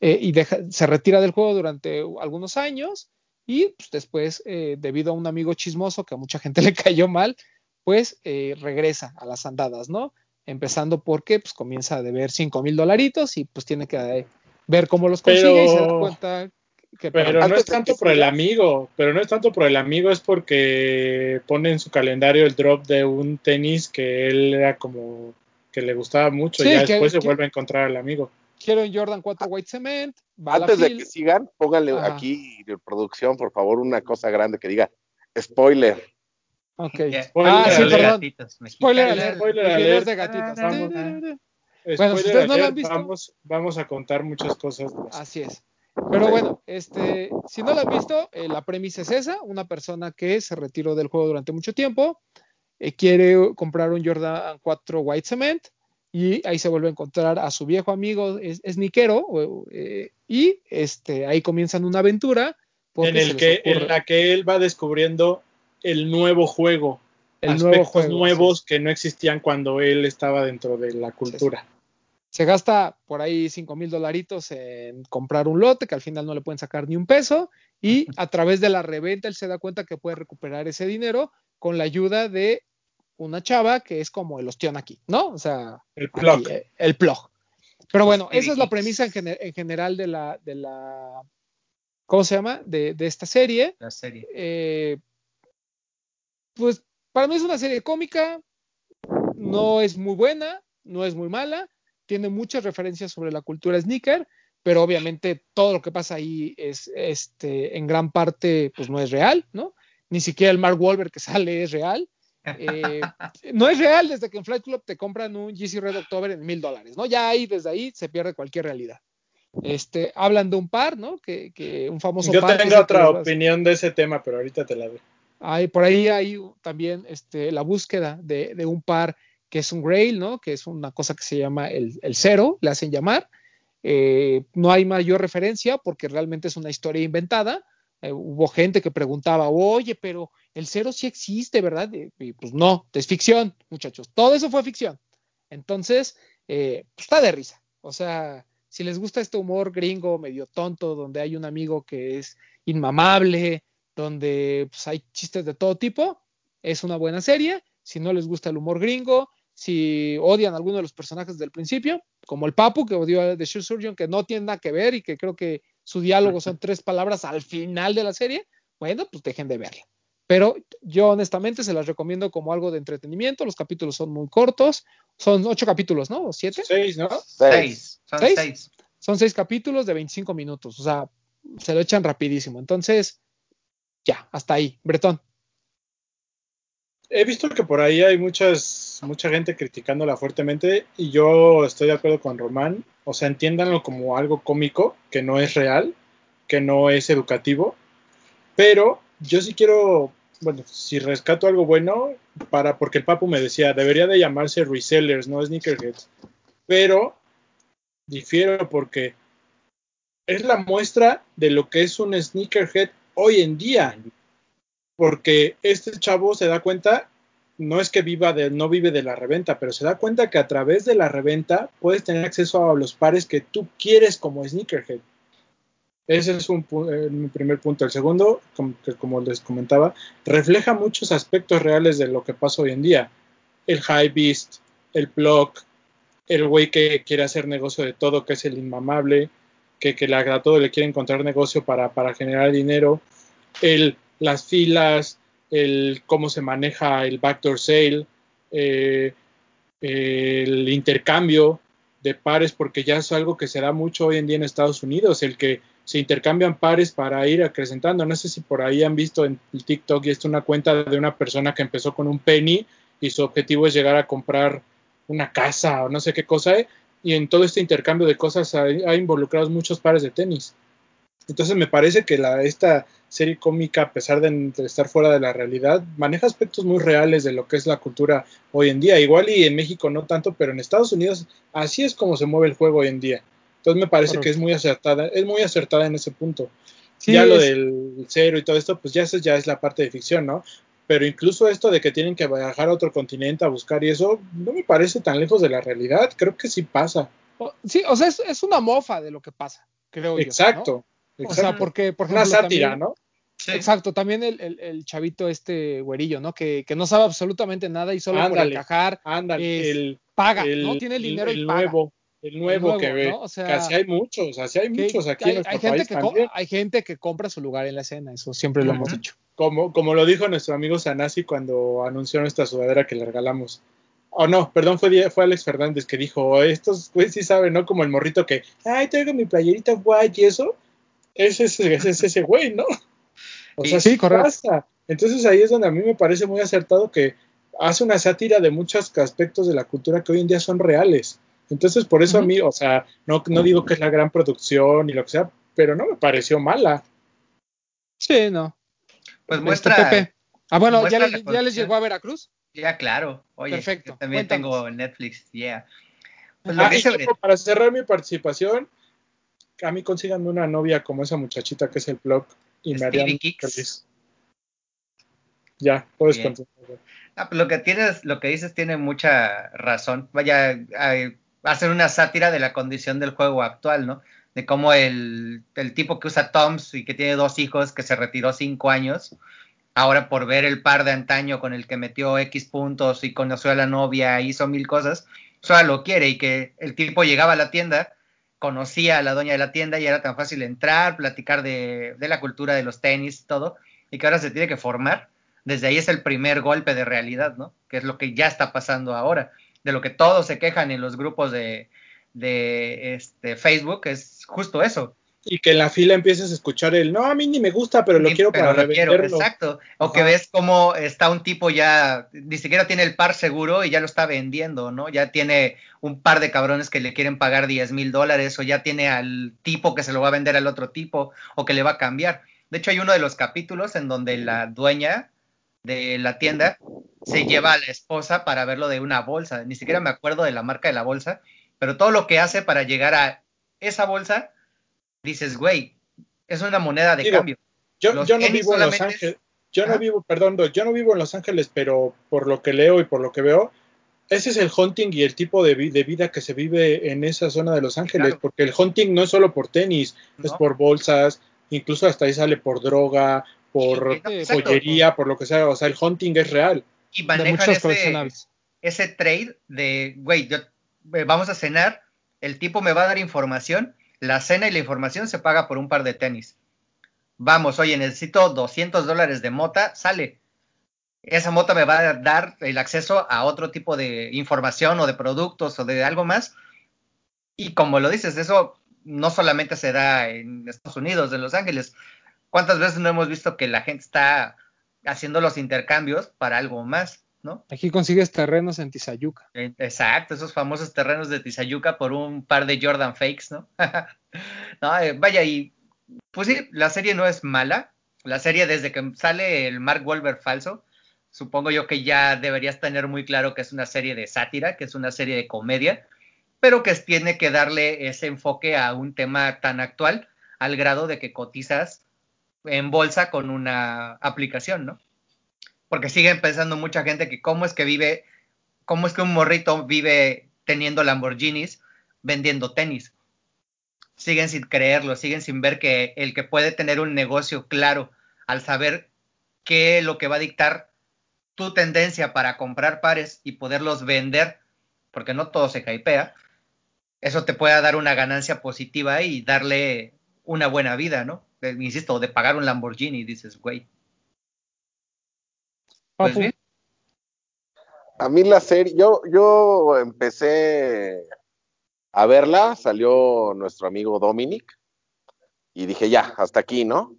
Eh, y deja, se retira del juego durante algunos años y pues, después, eh, debido a un amigo chismoso que a mucha gente le cayó mal, pues eh, regresa a las andadas, ¿no? Empezando porque pues comienza a deber 5 mil dolaritos y pues tiene que eh, ver cómo los consigue Pero- y se da cuenta que Pero no es tanto por el amigo, pero no es tanto por el amigo, es porque pone en su calendario el drop de un tenis que él era como que le gustaba mucho Sí, y ya que- después se vuelve a encontrar al amigo. Quiero en Jordan 4 White Cement, va Antes de que sigan, pónganle Ajá. aquí de producción, por favor, una cosa grande que diga spoiler. Ok. Ya. Spoiler Ah, sí, perdón. Gatitos Spoiler alert. Spoiler de gatitas. Vamos. Bueno, Spoiler si ustedes no lo han visto- vamos, vamos a contar muchas cosas. Así es. Pero bueno, este, si no lo han visto, eh, la premisa es esa, una persona que se retiró del juego durante mucho tiempo, eh, quiere comprar un Jordan 4 White Cement y ahí se vuelve a encontrar a su viejo amigo, es, es eh, y este, ahí comienzan una aventura. En, el que, la que él va descubriendo el nuevo juego, el aspectos nuevo juego. nuevos que no existían cuando él estaba dentro de la cultura. Se gasta por ahí 5 mil dolaritos en comprar un lote que al final no le pueden sacar ni un peso y a través de la reventa él se da cuenta que puede recuperar ese dinero con la ayuda de una chava que es como el ostión aquí, ¿no? O sea, El aquí, plug. eh, el plug. Pero bueno, esa es la premisa en, gene- en general de la, de la, ¿cómo se llama? De, de esta serie. La serie. Eh, pues para mí es una serie cómica, no es muy buena, no es muy mala, tiene muchas referencias sobre la cultura sneaker, pero obviamente todo lo que pasa ahí es este, en gran parte pues no es real, ¿no? Ni siquiera el Mark Wahlberg que sale es real. Eh, no es real desde que en Flight Club te compran un GC Red October en mil dólares, ¿no? Ya ahí, desde ahí, se pierde cualquier realidad. Este, hablan de un par, ¿no? Que, que un famoso Yo par. es tengo otra opinión de ese tema, pero ahorita te la doy. hay, por ahí hay también este, la búsqueda de, de un par que es un grail, ¿no? Que es una cosa que se llama el, el cero, le hacen llamar. Eh, no hay mayor referencia porque realmente es una historia inventada. Eh, hubo gente que preguntaba, oye, pero el cero sí existe, ¿verdad? Y, pues no, es ficción, muchachos. Todo eso fue ficción. Entonces, eh, pues está de risa. O sea, si les gusta este humor gringo medio tonto, donde hay un amigo que es inmamable, donde pues, hay chistes de todo tipo, es una buena serie. Si no les gusta el humor gringo, si odian a alguno de los personajes del principio, como el Papu que odió a The Shoe Surgeon, que no tiene nada que ver y que creo que su diálogo son tres palabras al final de la serie, bueno, pues dejen de verla. Pero yo honestamente se las recomiendo como algo de entretenimiento. Los capítulos son muy cortos, son ocho capítulos, ¿no? ¿O siete? Seis, ¿no? Seis. Son ¿Seis? seis. Son seis capítulos de 25 minutos, o sea, se lo echan rapidísimo. Entonces, ya, hasta ahí. Bretón. He visto que por ahí hay muchas, mucha gente criticándola fuertemente y yo estoy de acuerdo con Román. O sea, entiéndanlo como algo cómico, que no es real, que no es educativo. Pero yo sí quiero, bueno, si rescato algo bueno, para, porque el Papu me decía, debería de llamarse resellers, no sneakerheads. Pero difiero porque es la muestra de lo que es un sneakerhead hoy en día porque este chavo se da cuenta, no es que viva de, no vive de la reventa, pero se da cuenta que a través de la reventa puedes tener acceso a los pares que tú quieres como sneakerhead. Ese es un, eh, mi primer punto. El segundo, como, que como les comentaba, refleja muchos aspectos reales de lo que pasa hoy en día. El high beast, el block, el güey que quiere hacer negocio de todo, que es el inmamable, que, que le a todo le quiere encontrar negocio para, para generar dinero, el las filas, el cómo se maneja el backdoor sale, eh, el intercambio de pares, porque ya es algo que se da mucho hoy en día en Estados Unidos, el que se intercambian pares para ir acrecentando. No sé si por ahí han visto en el TikTok y una cuenta de una persona que empezó con un penny y su objetivo es llegar a comprar una casa o no sé qué cosa, y en todo este intercambio de cosas ha, ha involucrado muchos pares de tenis. Entonces me parece que la, esta serie cómica, a pesar de, estar fuera de la realidad, maneja aspectos muy reales de lo que es la cultura hoy en día. Igual y en México no tanto, pero en Estados Unidos así es como se mueve el juego hoy en día. Entonces me parece que es muy acertada, es muy acertada en ese punto. Sí, ya es... lo del cero y todo esto, pues ya eso ya es la parte de ficción, ¿no? Pero incluso esto de que tienen que viajar a otro continente a buscar y eso, no me parece tan lejos de la realidad. Creo que sí pasa. Sí, o sea, es, es una mofa de lo que pasa, creo Exacto. yo. ¿no? Exacto. O sea, porque, por ejemplo, una sátira, también, ¿no? Sí. Exacto, también el, el, el, chavito este güerillo, ¿no? Que, que, no sabe absolutamente nada y solo ándale, por encajar ándale, es, el, paga, el, ¿no? Tiene el dinero el y paga. Nuevo, el nuevo, nuevo que ve. ¿no? o sea, Casi hay muchos, así hay muchos aquí hay, en nuestro hay gente país que también. hay gente que compra su lugar en la escena, eso siempre lo uh -huh. hemos dicho. Como, como lo dijo nuestro amigo Sanasi cuando anunció nuestra sudadera que le regalamos. O oh, no, perdón, fue, fue Alex Fernández que dijo, estos güey sí saben, ¿no? Como el morrito que, ay, traigo mi playerita guay y eso. Ese es ese, güey, ¿no? O sea, sí, sí pasa. Entonces ahí es donde a mí me parece muy acertado que hace una sátira de muchos aspectos de la cultura que hoy en día son reales. Entonces, por eso uh -huh. a mí, o sea, no, no digo que es la gran producción y lo que sea, pero no me pareció mala. Sí, no. Pues Este, muestra. Pepe. Ah, bueno, muestra ¿ya, la le, ¿ya les llegó a Veracruz? Ya, claro. Oye, Perfecto. yo también Cuéntanos. tengo Netflix, yeah. Pues Ah, lo que para cerrar mi participación, a mí consíganme una novia como esa muchachita que es el blog y me harían feliz. Ya, puedes Bien. continuar. Ah, pues lo que tienes, lo que dices tiene mucha razón. Vaya, a- hacer una sátira de la condición del juego actual, ¿no? De cómo el, el tipo que usa Toms y que tiene dos hijos, que se retiró cinco años, ahora por ver el par de antaño con el que metió X puntos y conoció a la novia, hizo mil cosas, Sora lo quiere y que el tipo llegaba a la tienda, conocía a la dueña de la tienda y era tan fácil entrar, platicar de, de la cultura de los tenis todo, y que ahora se tiene que formar. Desde ahí es el primer golpe de realidad, ¿no? Que es lo que ya está pasando ahora, de lo que todos se quejan en los grupos de, de este, Facebook, es justo eso y que en la fila empieces a escuchar el no, a mí ni me gusta, pero lo quiero para lo quiero, exacto. O que ves cómo está un tipo ya, ni siquiera tiene el par seguro y ya lo está vendiendo, ¿no? Ya tiene un par de cabrones que le quieren pagar 10 mil dólares, o ya tiene al tipo que se lo va a vender al otro tipo, o que le va a cambiar. De hecho, hay uno de los capítulos en donde la dueña de la tienda se lleva a la esposa para verlo de una bolsa. Ni siquiera me acuerdo de la marca de la bolsa, pero todo lo que hace para llegar a esa bolsa dices, güey, es una moneda de cambio. Yo, no vivo en Los Ángeles, yo no vivo, perdón, yo no vivo en Los Ángeles, pero por lo que leo y por lo que veo, ese es el hunting y el tipo de, vida que se vive en esa zona de Los Ángeles, porque el hunting no es solo por tenis, es por bolsas, incluso hasta ahí sale por droga, por joyería, por lo que sea, o sea, el hunting es real. Y manejan ese, ese trade de, güey, eh, vamos a cenar, el tipo me va a dar información la cena y la información se paga por un par de tenis. Vamos, oye, necesito 200 dólares de mota, sale. Esa mota me va a dar el acceso a otro tipo de información o de productos o de algo más. Y como lo dices, eso no solamente se da en Estados Unidos, en Los Ángeles. ¿Cuántas veces no hemos visto que la gente está haciendo los intercambios para algo más? ¿No? Aquí consigues terrenos en Tizayuca. Exacto, esos famosos terrenos de Tizayuca por un par de Jordan Fakes, ¿no? no eh, vaya, y pues sí, la serie no es mala. La serie desde que sale el Mark Wolver falso, supongo yo que ya deberías tener muy claro que es una serie de sátira, que es una serie de comedia, pero que tiene que darle ese enfoque a un tema tan actual al grado de que cotizas en bolsa con una aplicación, ¿no? Porque siguen pensando mucha gente que cómo es que vive, cómo es que un morrito vive teniendo Lamborghinis vendiendo tenis. Siguen sin creerlo, siguen sin ver que el que puede tener un negocio claro al saber qué es lo que va a dictar tu tendencia para comprar pares y poderlos vender, porque no todo se caipea, eso te puede dar una ganancia positiva y darle una buena vida, ¿no? insisto, de pagar un Lamborghini, dices, güey, pues a mí la serie, yo, yo empecé a verla, salió nuestro amigo Dominic y dije, ya, hasta aquí, ¿no?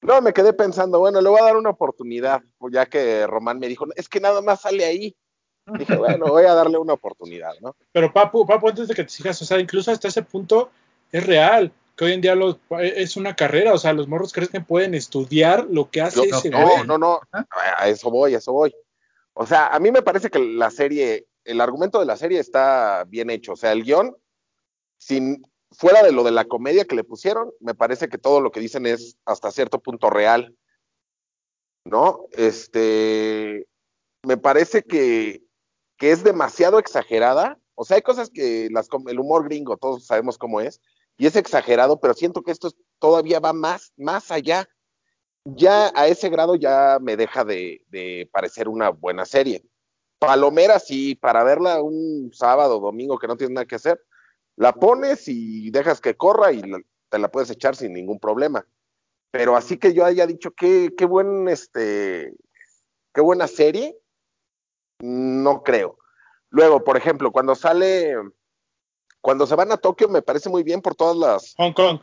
Luego me quedé pensando, bueno, le voy a dar una oportunidad, pues ya que Román me dijo, es que nada más sale ahí. Dije, bueno, voy a darle una oportunidad, ¿no? Pero Papu, Papu, antes de que te sigas, o sea, incluso hasta ese punto es real, que hoy en día es una carrera, o sea, los morros creen que pueden estudiar lo que hace ese No, no, no, a eso voy, a eso voy. O sea, a mí me parece que la serie, el argumento de la serie está bien hecho, o sea, el guion, sin, fuera de lo de la comedia que le pusieron, me parece que todo lo que dicen es hasta cierto punto real, ¿no? Este, me parece que, que es demasiado exagerada, o sea, hay cosas que las, el humor gringo, todos sabemos cómo es, y es exagerado, pero siento que esto todavía va más, más allá. Ya a ese grado ya me deja de, parecer una buena serie. Palomera, sí, para verla un sábado, domingo que no tienes nada que hacer, la pones y dejas que corra y te la puedes echar sin ningún problema. Pero así que yo haya dicho qué, qué buen este qué buena serie, no creo. Luego, por ejemplo, cuando sale cuando se van a Tokio me parece muy bien por todas las... Hong Kong.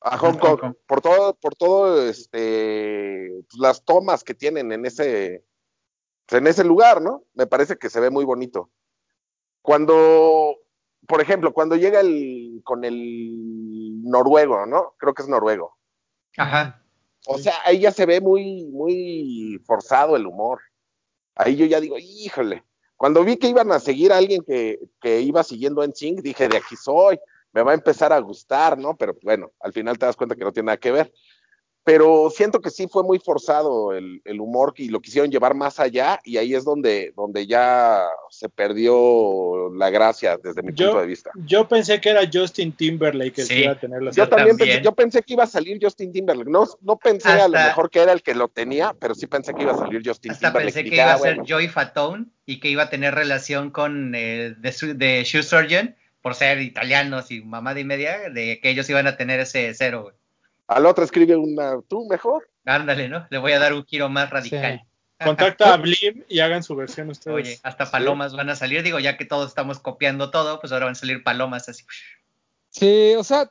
A Hong, Kong, por todo, por todo, este, pues, las tomas que tienen en ese, en ese lugar, ¿no? Me parece que se ve muy bonito. Cuando, por ejemplo, cuando llega el, con el noruego, ¿no? Creo que es noruego. Ajá. O sea, ahí ya se ve muy, muy forzado el humor. Ahí yo ya digo, híjole, cuando vi que iban a seguir a alguien que, que iba siguiendo en Sync, dije, de aquí soy, me va a empezar a gustar, ¿no? Pero bueno, al final te das cuenta que no tiene nada que ver. Pero siento que sí fue muy forzado el, el, humor y lo quisieron llevar más allá y ahí es donde, donde ya se perdió la gracia desde mi yo, punto de vista. Yo pensé que era Justin Timberlake el Sí. que iba a tener la Yo también, también. Pensé, yo pensé que iba a salir Justin Timberlake. No, no pensé a lo mejor que era el que lo tenía, pero sí pensé que iba a salir Justin Hasta Timberlake. pensé Y que iba ah, a ser bueno. Joey Fatone y que iba a tener relación con eh, de, su- de Shoe Surgeon por ser italianos y mamá de media, de que ellos iban a tener ese cero. güey. Al otro escribe una, tú mejor. Ándale, ¿no? Le voy a dar un giro más radical. Contacta a Blim y hagan su versión ustedes. Oye, hasta palomas van a salir. Digo, ya que todos estamos copiando todo, pues ahora van a salir palomas así. Sí, o sea,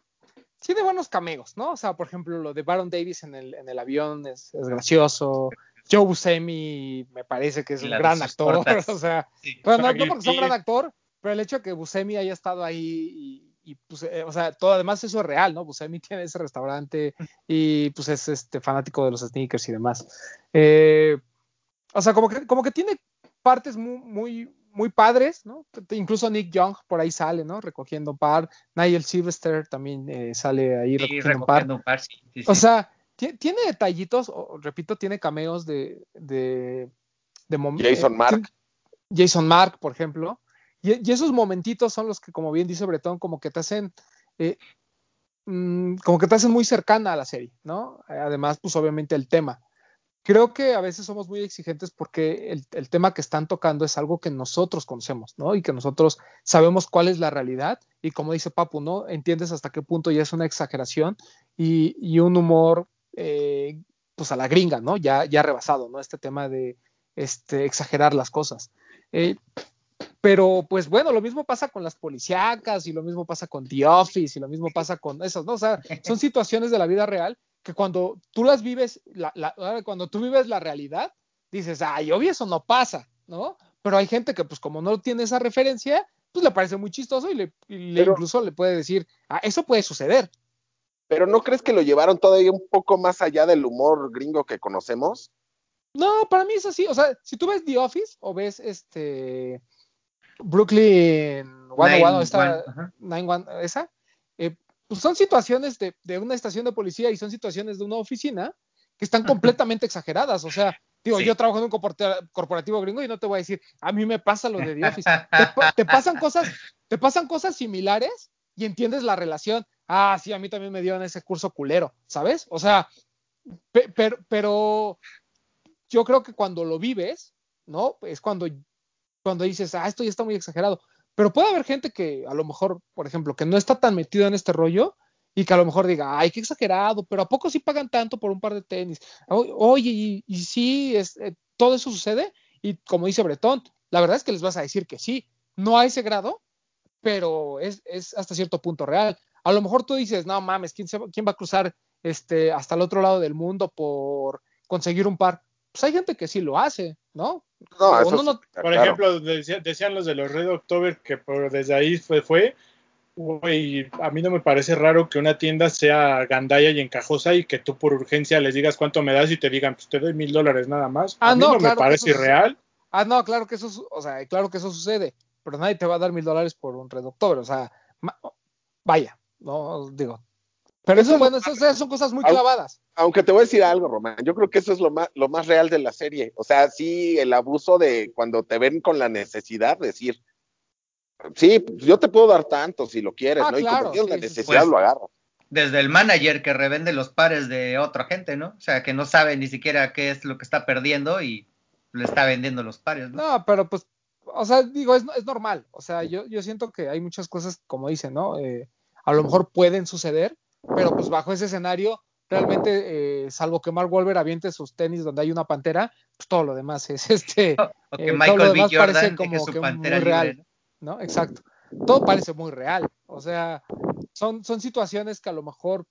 tiene buenos cameos, ¿no? O sea, por ejemplo, lo de Baron Davis en el, en el avión es, es gracioso. Joe Buscemi me parece que es un la de gran actor. O sea, Sí. pero no, no porque sea un gran actor, pero el hecho de que Buscemi haya estado ahí y, y, pues, eh, o sea, todo además eso es real, ¿no? Buscemi tiene ese restaurante y pues es este fanático de los sneakers y demás. Eh, o sea, como que, como que tiene partes muy, muy, muy padres, ¿no? Incluso Nick Young por ahí sale, ¿no? Recogiendo un par. Nigel Sylvester también eh, sale ahí Sí, recogiendo un par. recogiendo un par, sí, sí, O sea, ti- tiene detallitos, o- repito, tiene cameos de, de, de Jason eh, Mark. Jason Mark, por ejemplo. Y, esos momentitos son los que, como bien dice Bretón, como que te hacen, eh, mm, como que te hacen muy cercana a la serie, ¿no? Además, pues obviamente el tema. Creo que a veces somos muy exigentes porque el, tema que están tocando es algo que nosotros conocemos, ¿no? Y que nosotros sabemos cuál es la realidad y como dice Papu, ¿no? Entiendes hasta qué punto ya es una exageración y, y un humor, eh, pues a la gringa, ¿no? Ya, ya rebasado, ¿no? Este tema de este, exagerar las cosas. Eh, pero pues bueno, lo mismo pasa con las policíacas y lo mismo pasa con The Office y lo mismo pasa con esas, ¿no? O sea, son situaciones de la vida real que cuando tú las vives, la, la, cuando tú vives la realidad, dices, ay, obvio eso no pasa, ¿no? Pero hay gente que pues como no tiene esa referencia, pues le parece muy chistoso y, le, y le Pero- incluso le puede decir, ah, eso puede suceder. Pero ¿no crees que lo llevaron todavía un poco más allá del humor gringo que conocemos? No, para mí es así. O sea, si tú ves The Office o ves este Brooklyn 101, Nine, esta one, ajá. 91, esa, eh, pues son situaciones de, de una estación de policía y son situaciones de una oficina que están completamente exageradas. O sea, digo, Sí. yo trabajo en un corpora- corporativo gringo y no te voy a decir, a mí me pasa lo de The Office. Te, pa- te pasan cosas, te pasan cosas similares y entiendes la relación. Ah, sí, a mí también me dieron ese curso culero, ¿sabes? O sea, pe- pero, pero yo creo que cuando lo vives, ¿no? Es cuando, cuando dices, ah, esto ya está muy exagerado. Pero puede haber gente que a lo mejor, por ejemplo, que no está tan metido en este rollo y que a lo mejor diga, ay, qué exagerado, pero ¿a poco sí pagan tanto por un par de tenis? Oye, y, sí, es, eh, todo eso sucede. Y como dice Bretón, la verdad es que les vas a decir que sí, no a ese grado, pero es, es hasta cierto punto real. A lo mejor tú dices, no mames, ¿quién, se quién va a cruzar este, hasta el otro lado del mundo por conseguir un par? Pues hay gente que sí lo hace, ¿no? No, eso Por claro. ejemplo, decía- decían los de los Red October que por, desde ahí fue, fue güey, a mí no me parece raro que una tienda sea gandalla y encajosa y que tú por urgencia les digas cuánto me das y te digan, pues te doy mil dólares nada más. Ah, a mí no, no, claro me parece irreal. Ah, no, claro que eso, o sea, claro que eso sucede, pero nadie te va a dar mil dólares por un Red October, o sea, ma- vaya, no digo. Pero Eso eso, es bueno, esas, esas son cosas muy clavadas. Aunque te voy a decir algo, Román, yo creo que eso es lo más, lo más real de la serie. O sea, sí, el abuso de cuando te ven con la necesidad de decir, sí, pues, yo te puedo dar tanto si lo quieres, Ah, ¿no? Y claro, como tienes la sí, necesidad, Pues- lo agarras. Desde el manager que revende los pares de otra gente, ¿no? O sea, que no sabe ni siquiera qué es lo que está perdiendo y le está vendiendo los pares, ¿no? No, pero pues, o sea, digo, es, es normal. O sea, yo, yo siento que hay muchas cosas, como dicen, ¿no? Eh, a lo mejor pueden suceder, pero pues bajo ese escenario, realmente, eh, salvo que Mark Wolver aviente sus tenis donde hay una pantera, pues todo lo demás es este, O que eh, todo lo Michael B. demás parece Jordan como que muy libre, real. ¿no? ¿no? Exacto. Todo parece muy real. O sea, son, son situaciones que a lo mejor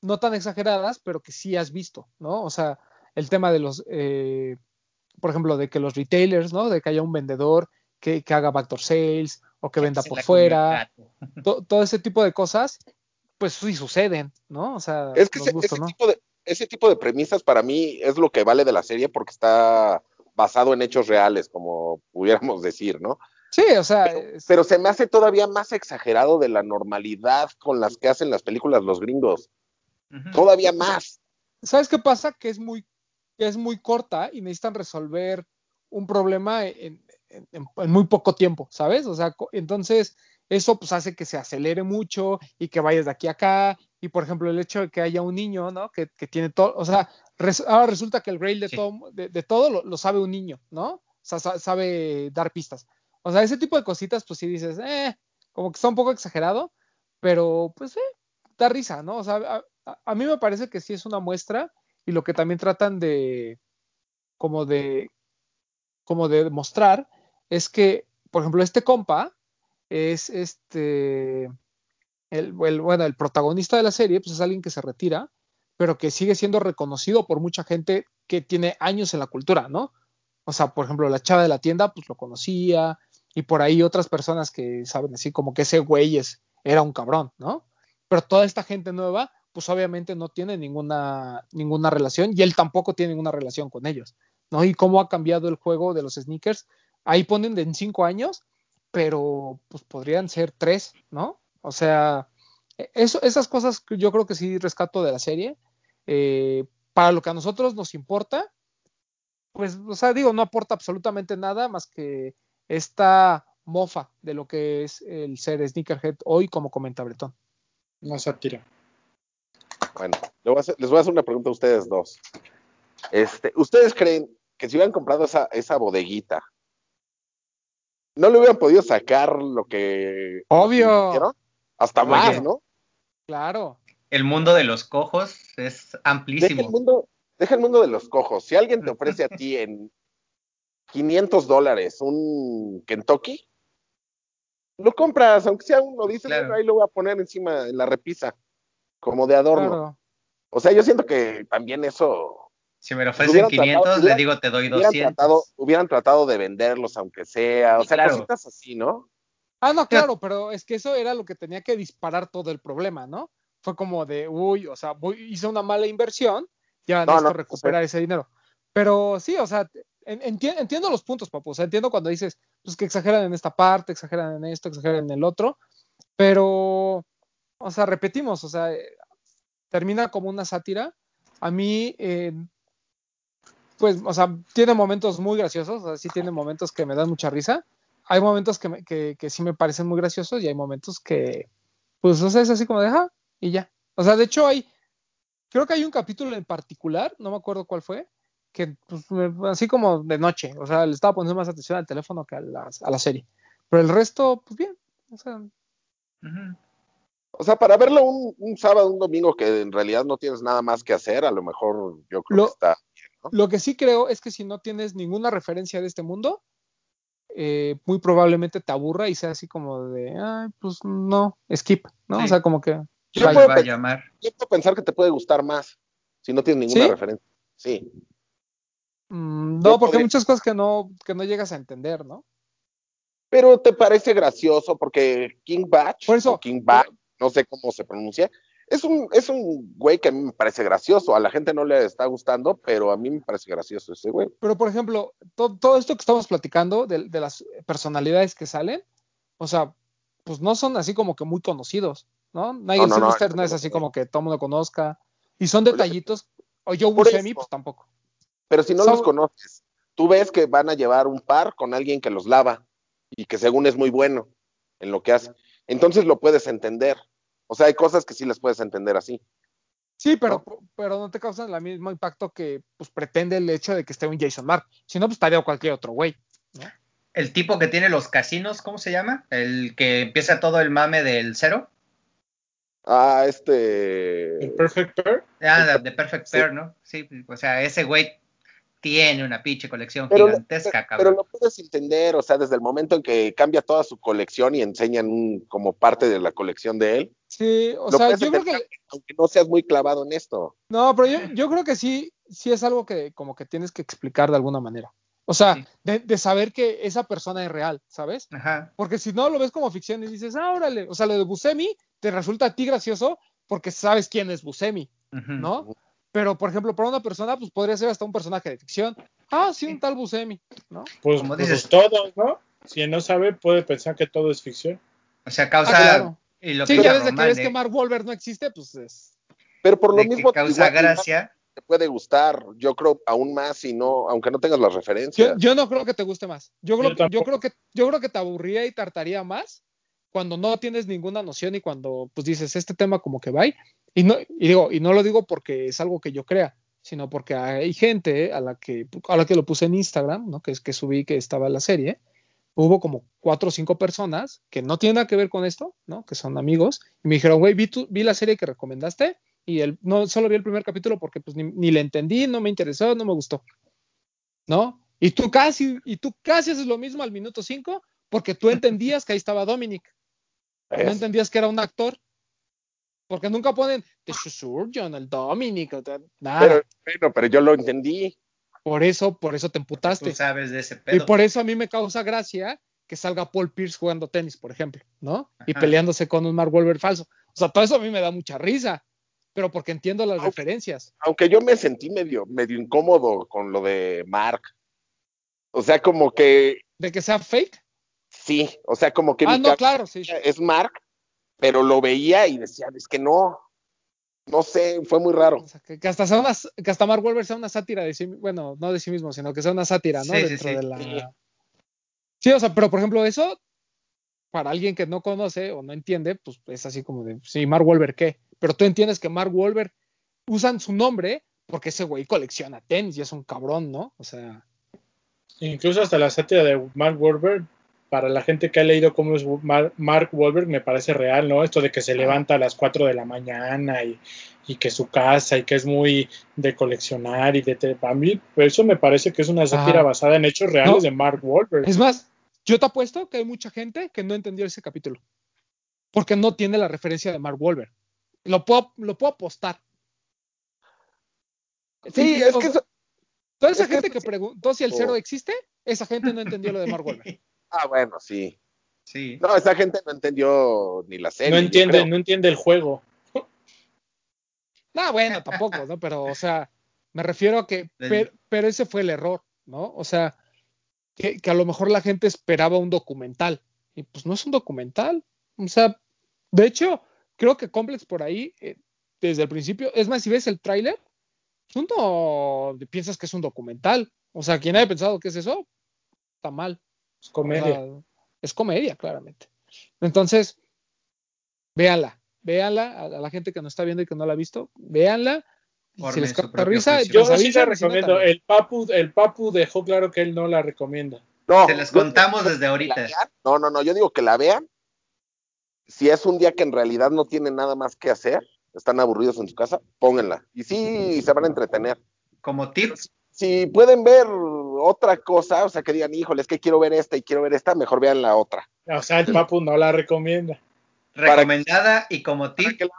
no tan exageradas, pero que sí has visto, ¿no? O sea, el tema de los, eh, por ejemplo, de que los retailers, ¿no? De que haya un vendedor que, que haga backdoor sales o que venda por fuera, to- todo ese tipo de cosas, pues sí suceden, ¿no? O sea, Es que nos ese, gusta, ese ¿no? tipo de, ese tipo de premisas para mí es lo que vale de la serie porque está basado en hechos reales, como pudiéramos decir, ¿no? Sí, o sea, es- Pero se me hace todavía más exagerado de la normalidad con las que hacen las películas los gringos. Todavía más. ¿sabes qué pasa? Que es muy, que es muy corta y necesitan resolver un problema en, en- en- en muy poco tiempo, ¿sabes? O sea, entonces eso pues hace que se acelere mucho y que vayas de aquí a acá. Y por ejemplo, el hecho de que haya un niño, ¿no? Que, que tiene todo, o sea, res- ahora resulta que el grail de Sí. todo, de, de todo lo, lo sabe un niño, ¿no? O sea, sa- sabe dar pistas. O sea, ese tipo de cositas, pues sí dices, eh, como que está un poco exagerado, pero pues eh, da risa, ¿no? O sea, a, a- a mí me parece que sí es una muestra y lo que también tratan de, como de, como de mostrar es que, por ejemplo, este compa es este, el, bueno, el protagonista de la serie, pues es alguien que se retira, pero que sigue siendo reconocido por mucha gente que tiene años en la cultura, ¿no? O sea, por ejemplo, la chava de la tienda, pues lo conocía, y por ahí otras personas que saben así como que ese güey es, era un cabrón, ¿no? Pero toda esta gente nueva, pues obviamente no tiene ninguna, ninguna relación, y él tampoco tiene ninguna relación con ellos, ¿no? Y cómo ha cambiado el juego de los sneakers, ahí ponen de en cinco años, pero pues podrían ser tres, ¿no? O sea, e, eso, esas cosas yo creo que sí rescato de la serie. eh, para lo que a nosotros nos importa, pues, o sea, digo, no aporta absolutamente nada más que esta mofa de lo que es el ser sneakerhead hoy, como comenta Bretón. Una sátira. Bueno, les voy a hacer una pregunta a ustedes dos. Este, ¿Ustedes creen que si hubieran comprado esa, esa bodeguita, no le hubieran podido sacar lo que... Obvio. hicieron? Hasta Oye. más, ¿no? Claro, El mundo de los cojos es Deja el, amplísimo. mundo, deja el mundo de los cojos. Si alguien te ofrece a ti en 500 dólares un Kentucky, lo compras, aunque sea uno, dices, Claro. bueno, ahí lo voy a poner encima en la repisa, como de adorno. claro. O sea, yo siento que también eso Si me lo Pues ofrecen hubieran 500, tratado- le hubieran- digo te doy hubieran 200. tratado, hubieran tratado de venderlos aunque sea, o Sí, sea, claro. cositas así, ¿no? Ah, no, claro, pero es que eso era lo que tenía que disparar todo el problema, ¿no? Fue como de, uy, o sea, voy, hice una mala inversión, ya No, necesito no, recuperar ese dinero. Pero sí, o sea, en- enti- entiendo los puntos, papu. O sea, entiendo cuando dices, pues que exageran en esta parte, exageran en esto, exageran en el otro, pero, o sea, repetimos, o sea, termina como una sátira. A mí, eh, pues, o sea, tiene momentos muy graciosos, o sea, sí tiene momentos que me dan mucha risa. Hay momentos que, me- que, que sí me parecen muy graciosos y hay momentos que, pues, o sea, es así como de, ah, y ya. O sea, de hecho hay, creo que hay un capítulo en particular, no me acuerdo cuál fue, que pues, me- así como de noche, o sea, le estaba poniendo más atención al teléfono que a la, a la serie. Pero el resto, pues bien, o sea. O sea, para verlo un, un sábado, un domingo que en realidad no tienes nada más que hacer, a lo mejor yo creo Lo- que está. Lo que sí creo es que si no tienes ninguna referencia de este mundo, eh, muy probablemente te aburra y sea así como de, ay, pues no, skip, ¿no? Sí. O sea, como que, Yo ¿Cómo puedo, va a pensar, llamar? yo puedo pensar que te puede gustar más si no tienes ninguna ¿Sí? referencia. Sí. mm, Yo no, porque hay muchas cosas que no, que no llegas a entender, ¿no? Pero te parece gracioso porque King Batch Por eso- o King Batch, no sé cómo se pronuncia, es un, es un güey que a mí me parece gracioso. A la gente no le está gustando, pero a mí me parece gracioso ese güey. Pero, por ejemplo, to- todo esto que estamos platicando de, de las personalidades que salen, o sea, pues no son así como que muy conocidos, ¿no? Nigel no, no, no, es así como que todo mundo conozca. Y son detallitos. O Joe Buscemi, pues tampoco. Pero si no los conoces, tú ves que van a llevar un par con alguien que los lava y que según es muy bueno en lo que hace. Entonces lo puedes entender. O sea, hay cosas que sí las puedes entender así. Sí, pero no, pero no te causan el mismo impacto que pues, pretende el hecho de que esté un Jason Mark. Si no, pues estaría cualquier otro güey. El tipo que tiene los casinos, ¿cómo se llama? El que empieza todo el mame del cero. Ah, este. El Perfect Pair. Ah, de Perfect Sí. Pair, ¿no? Sí, o sea, ese güey tiene una pinche colección Pero, gigantesca, pero, pero cabrón. lo puedes entender, o sea, desde el momento en que cambia toda su colección y enseñan un, como parte de la colección de él. Sí, o sea, yo creo que. aunque no seas muy clavado en esto. No, pero yo, yo creo que sí, sí es algo que como que tienes que explicar de alguna manera. O sea, Sí. de, de saber que esa persona es real, ¿sabes? Ajá. Porque si no lo ves como ficción y dices, ah, órale, o sea, lo de Buscemi te resulta a ti gracioso porque sabes quién es Buscemi. ¿no? Pero, por ejemplo, para una persona, pues podría ser hasta un personaje de ficción. Ah, sí, un tal Buscemi, ¿no? Pues, Como pues dices. todos, ¿no? Si no sabe, puede pensar que todo es ficción. O sea, causa. Ah, claro. Y lo Sí, que ya desde que ves que Mark Wahlberg no existe, pues es. Pero por lo de que mismo, causa igual- gracia. te puede gustar, yo creo aún más si no, aunque no tengas las Yo, referencias. yo no creo que te guste más. Yo creo, Yo que- yo creo que yo creo que te aburría y tartaría más cuando no tienes ninguna noción y cuando pues dices este tema como que va y no y digo y no lo digo porque es algo que yo crea, sino porque hay gente a la que a la que lo puse en Instagram, ¿no? Que es que subí que estaba la serie. Hubo como cuatro o cinco personas que no tienen nada que ver con esto, ¿no? Que son amigos y me dijeron, güey, vi, vi la serie que recomendaste y el, no solo vi el primer capítulo porque pues ni, ni le entendí, no me interesó, no me gustó. ¿No? Y tú casi, y tú casi haces lo mismo al minuto 5 porque tú entendías que ahí estaba Dominic. No entendías que era un actor. Porque nunca ponen The Surgeon, el Dominic, nada. pero, bueno, pero yo lo entendí. por eso, por eso te Tú emputaste. sabes de ese Y por eso a mí me causa gracia que salga Paul Pierce jugando tenis, por ejemplo, ¿no? Y peleándose con un Mark Wahlberg falso. O sea, todo eso a mí me da mucha risa, pero porque entiendo las referencias. Aunque yo me sentí medio, medio incómodo con lo de Mark. O sea, como que De que sea fake. Sí, o sea, como que Ah, mi no, claro, sí. es Mark, pero lo veía y decía, es que no, no sé, fue muy raro. O sea, que, que hasta sea una, que hasta Mark Wahlberg sea una sátira de sí, bueno, no de sí mismo, sino que sea una sátira, ¿no? Sí, Dentro sí. de la. Sí, o sea, pero por ejemplo, eso, para alguien que no conoce o no entiende, pues es así como de, sí, Mark Wahlberg, ¿qué? Pero tú entiendes que Mark Wahlberg usan su nombre porque ese güey colecciona tenis y es un cabrón, ¿no? O sea, Incluso hasta la sátira de Mark Wahlberg, para la gente que ha leído cómo es Mar- Mark Wahlberg, me parece real, ¿no? Esto de que se levanta a las 4 de la mañana y, y que su casa y que es muy de coleccionar y de... A mí eso me parece que es una sátira Ajá. basada en hechos reales No. de Mark Wahlberg. es más, yo te apuesto que hay mucha gente que no entendió ese capítulo porque no tiene la referencia de Mark Wahlberg. Lo puedo, lo puedo apostar. Sí, es o que Toda esa gente que preguntó si el Oh. cerdo existe, esa gente no entendió lo de Mark Wahlberg. ah, bueno, sí. Sí. No, esa gente no entendió ni la serie. No entiende, no entiende el juego. No, bueno, tampoco, ¿no? Pero, o sea, me refiero a que, pero, pero ese fue el error, ¿no? O sea, que, que a lo mejor la gente esperaba un documental. Y pues no es un documental. O sea, de hecho, creo que Complex por ahí, eh, desde el principio, es más, si ves el tráiler, tú no piensas que es un documental. O sea, quien haya pensado que es eso, está mal. Es comedia. O sea, es comedia, claramente. Entonces, véanla, véanla, a, la gente que nos está viendo y que no la ha visto, véanla. Y Si les risa. Yo sí la no, recomiendo. también. El Papu, el Papu dejó claro que él no la recomienda. No, Se las contamos desde ahorita. No, no, no, yo digo que la vean. Si es un día que en realidad no tienen nada más que hacer, están aburridos en su casa, pónganla. Y sí, se van a entretener. Como tip, Si pueden ver otra cosa, o sea, que digan, híjole, es que quiero ver esta y quiero ver esta, mejor vean la otra. O sea, el Papu no la recomienda. recomendada y como tip, que la-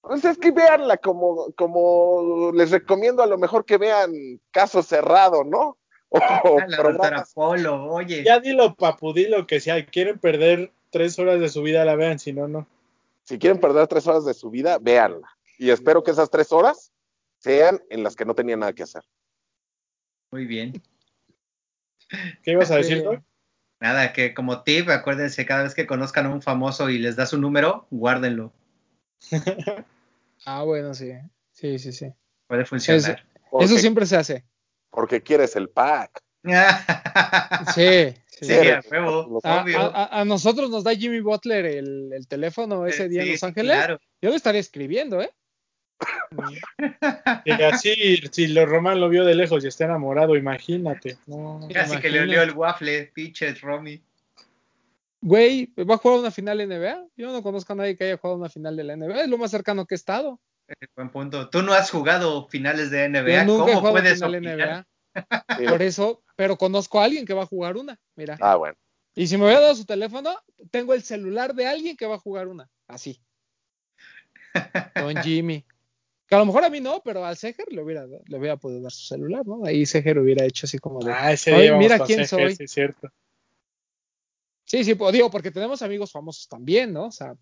Pues es que veanla como, como les recomiendo a lo mejor que vean Caso Cerrado, ¿no? O a la. Polo, oye. Ya dilo, Papu, dilo que si quieren perder tres horas de su vida, la vean, si no, no. Si quieren perder tres horas de su vida, véanla. Y espero que esas tres horas sean en las que no tenían nada que hacer. Muy bien. ¿Qué ibas a decir, Sí. Doc? Nada, que como tip, acuérdense, cada vez que conozcan a un famoso y les da su número, guárdenlo. Ah, bueno, sí. Sí, sí, sí. Puede funcionar. Porque, Eso siempre se hace. porque quieres el pack. Sí, sí. Sí, a huevo, A, obvio. a- a- a nosotros nos da Jimmy Butler el, el teléfono ese día en Los sí, Ángeles. claro. Yo le estaría escribiendo, ¿eh? Y así, si lo Román lo vio de lejos y está enamorado, imagínate. No. Casi que le olió el waffle, pinche Romy. Güey, ¿va a jugar una final de NBA? Yo no conozco a nadie que haya jugado una final de la NBA. Es lo más cercano que he estado. Buen punto. Tú no has jugado finales de Yo NBA. nunca he ¿Cómo jugado puedes final? NBA. Sí. Por eso, pero conozco a alguien que va a jugar una. Mira. Ah, bueno. Y si me hubiera dado su teléfono, tengo el celular de alguien que va a jugar una. Así. Don Jimmy. Que a lo mejor a mí no, pero al Seger le hubiera, le hubiera podido dar su celular, ¿no? Ahí Seger hubiera hecho así como de. Ah, ese día mira quién Seger, soy. sí, cierto. Sí, sí, digo, porque tenemos amigos famosos también, ¿no? O sea,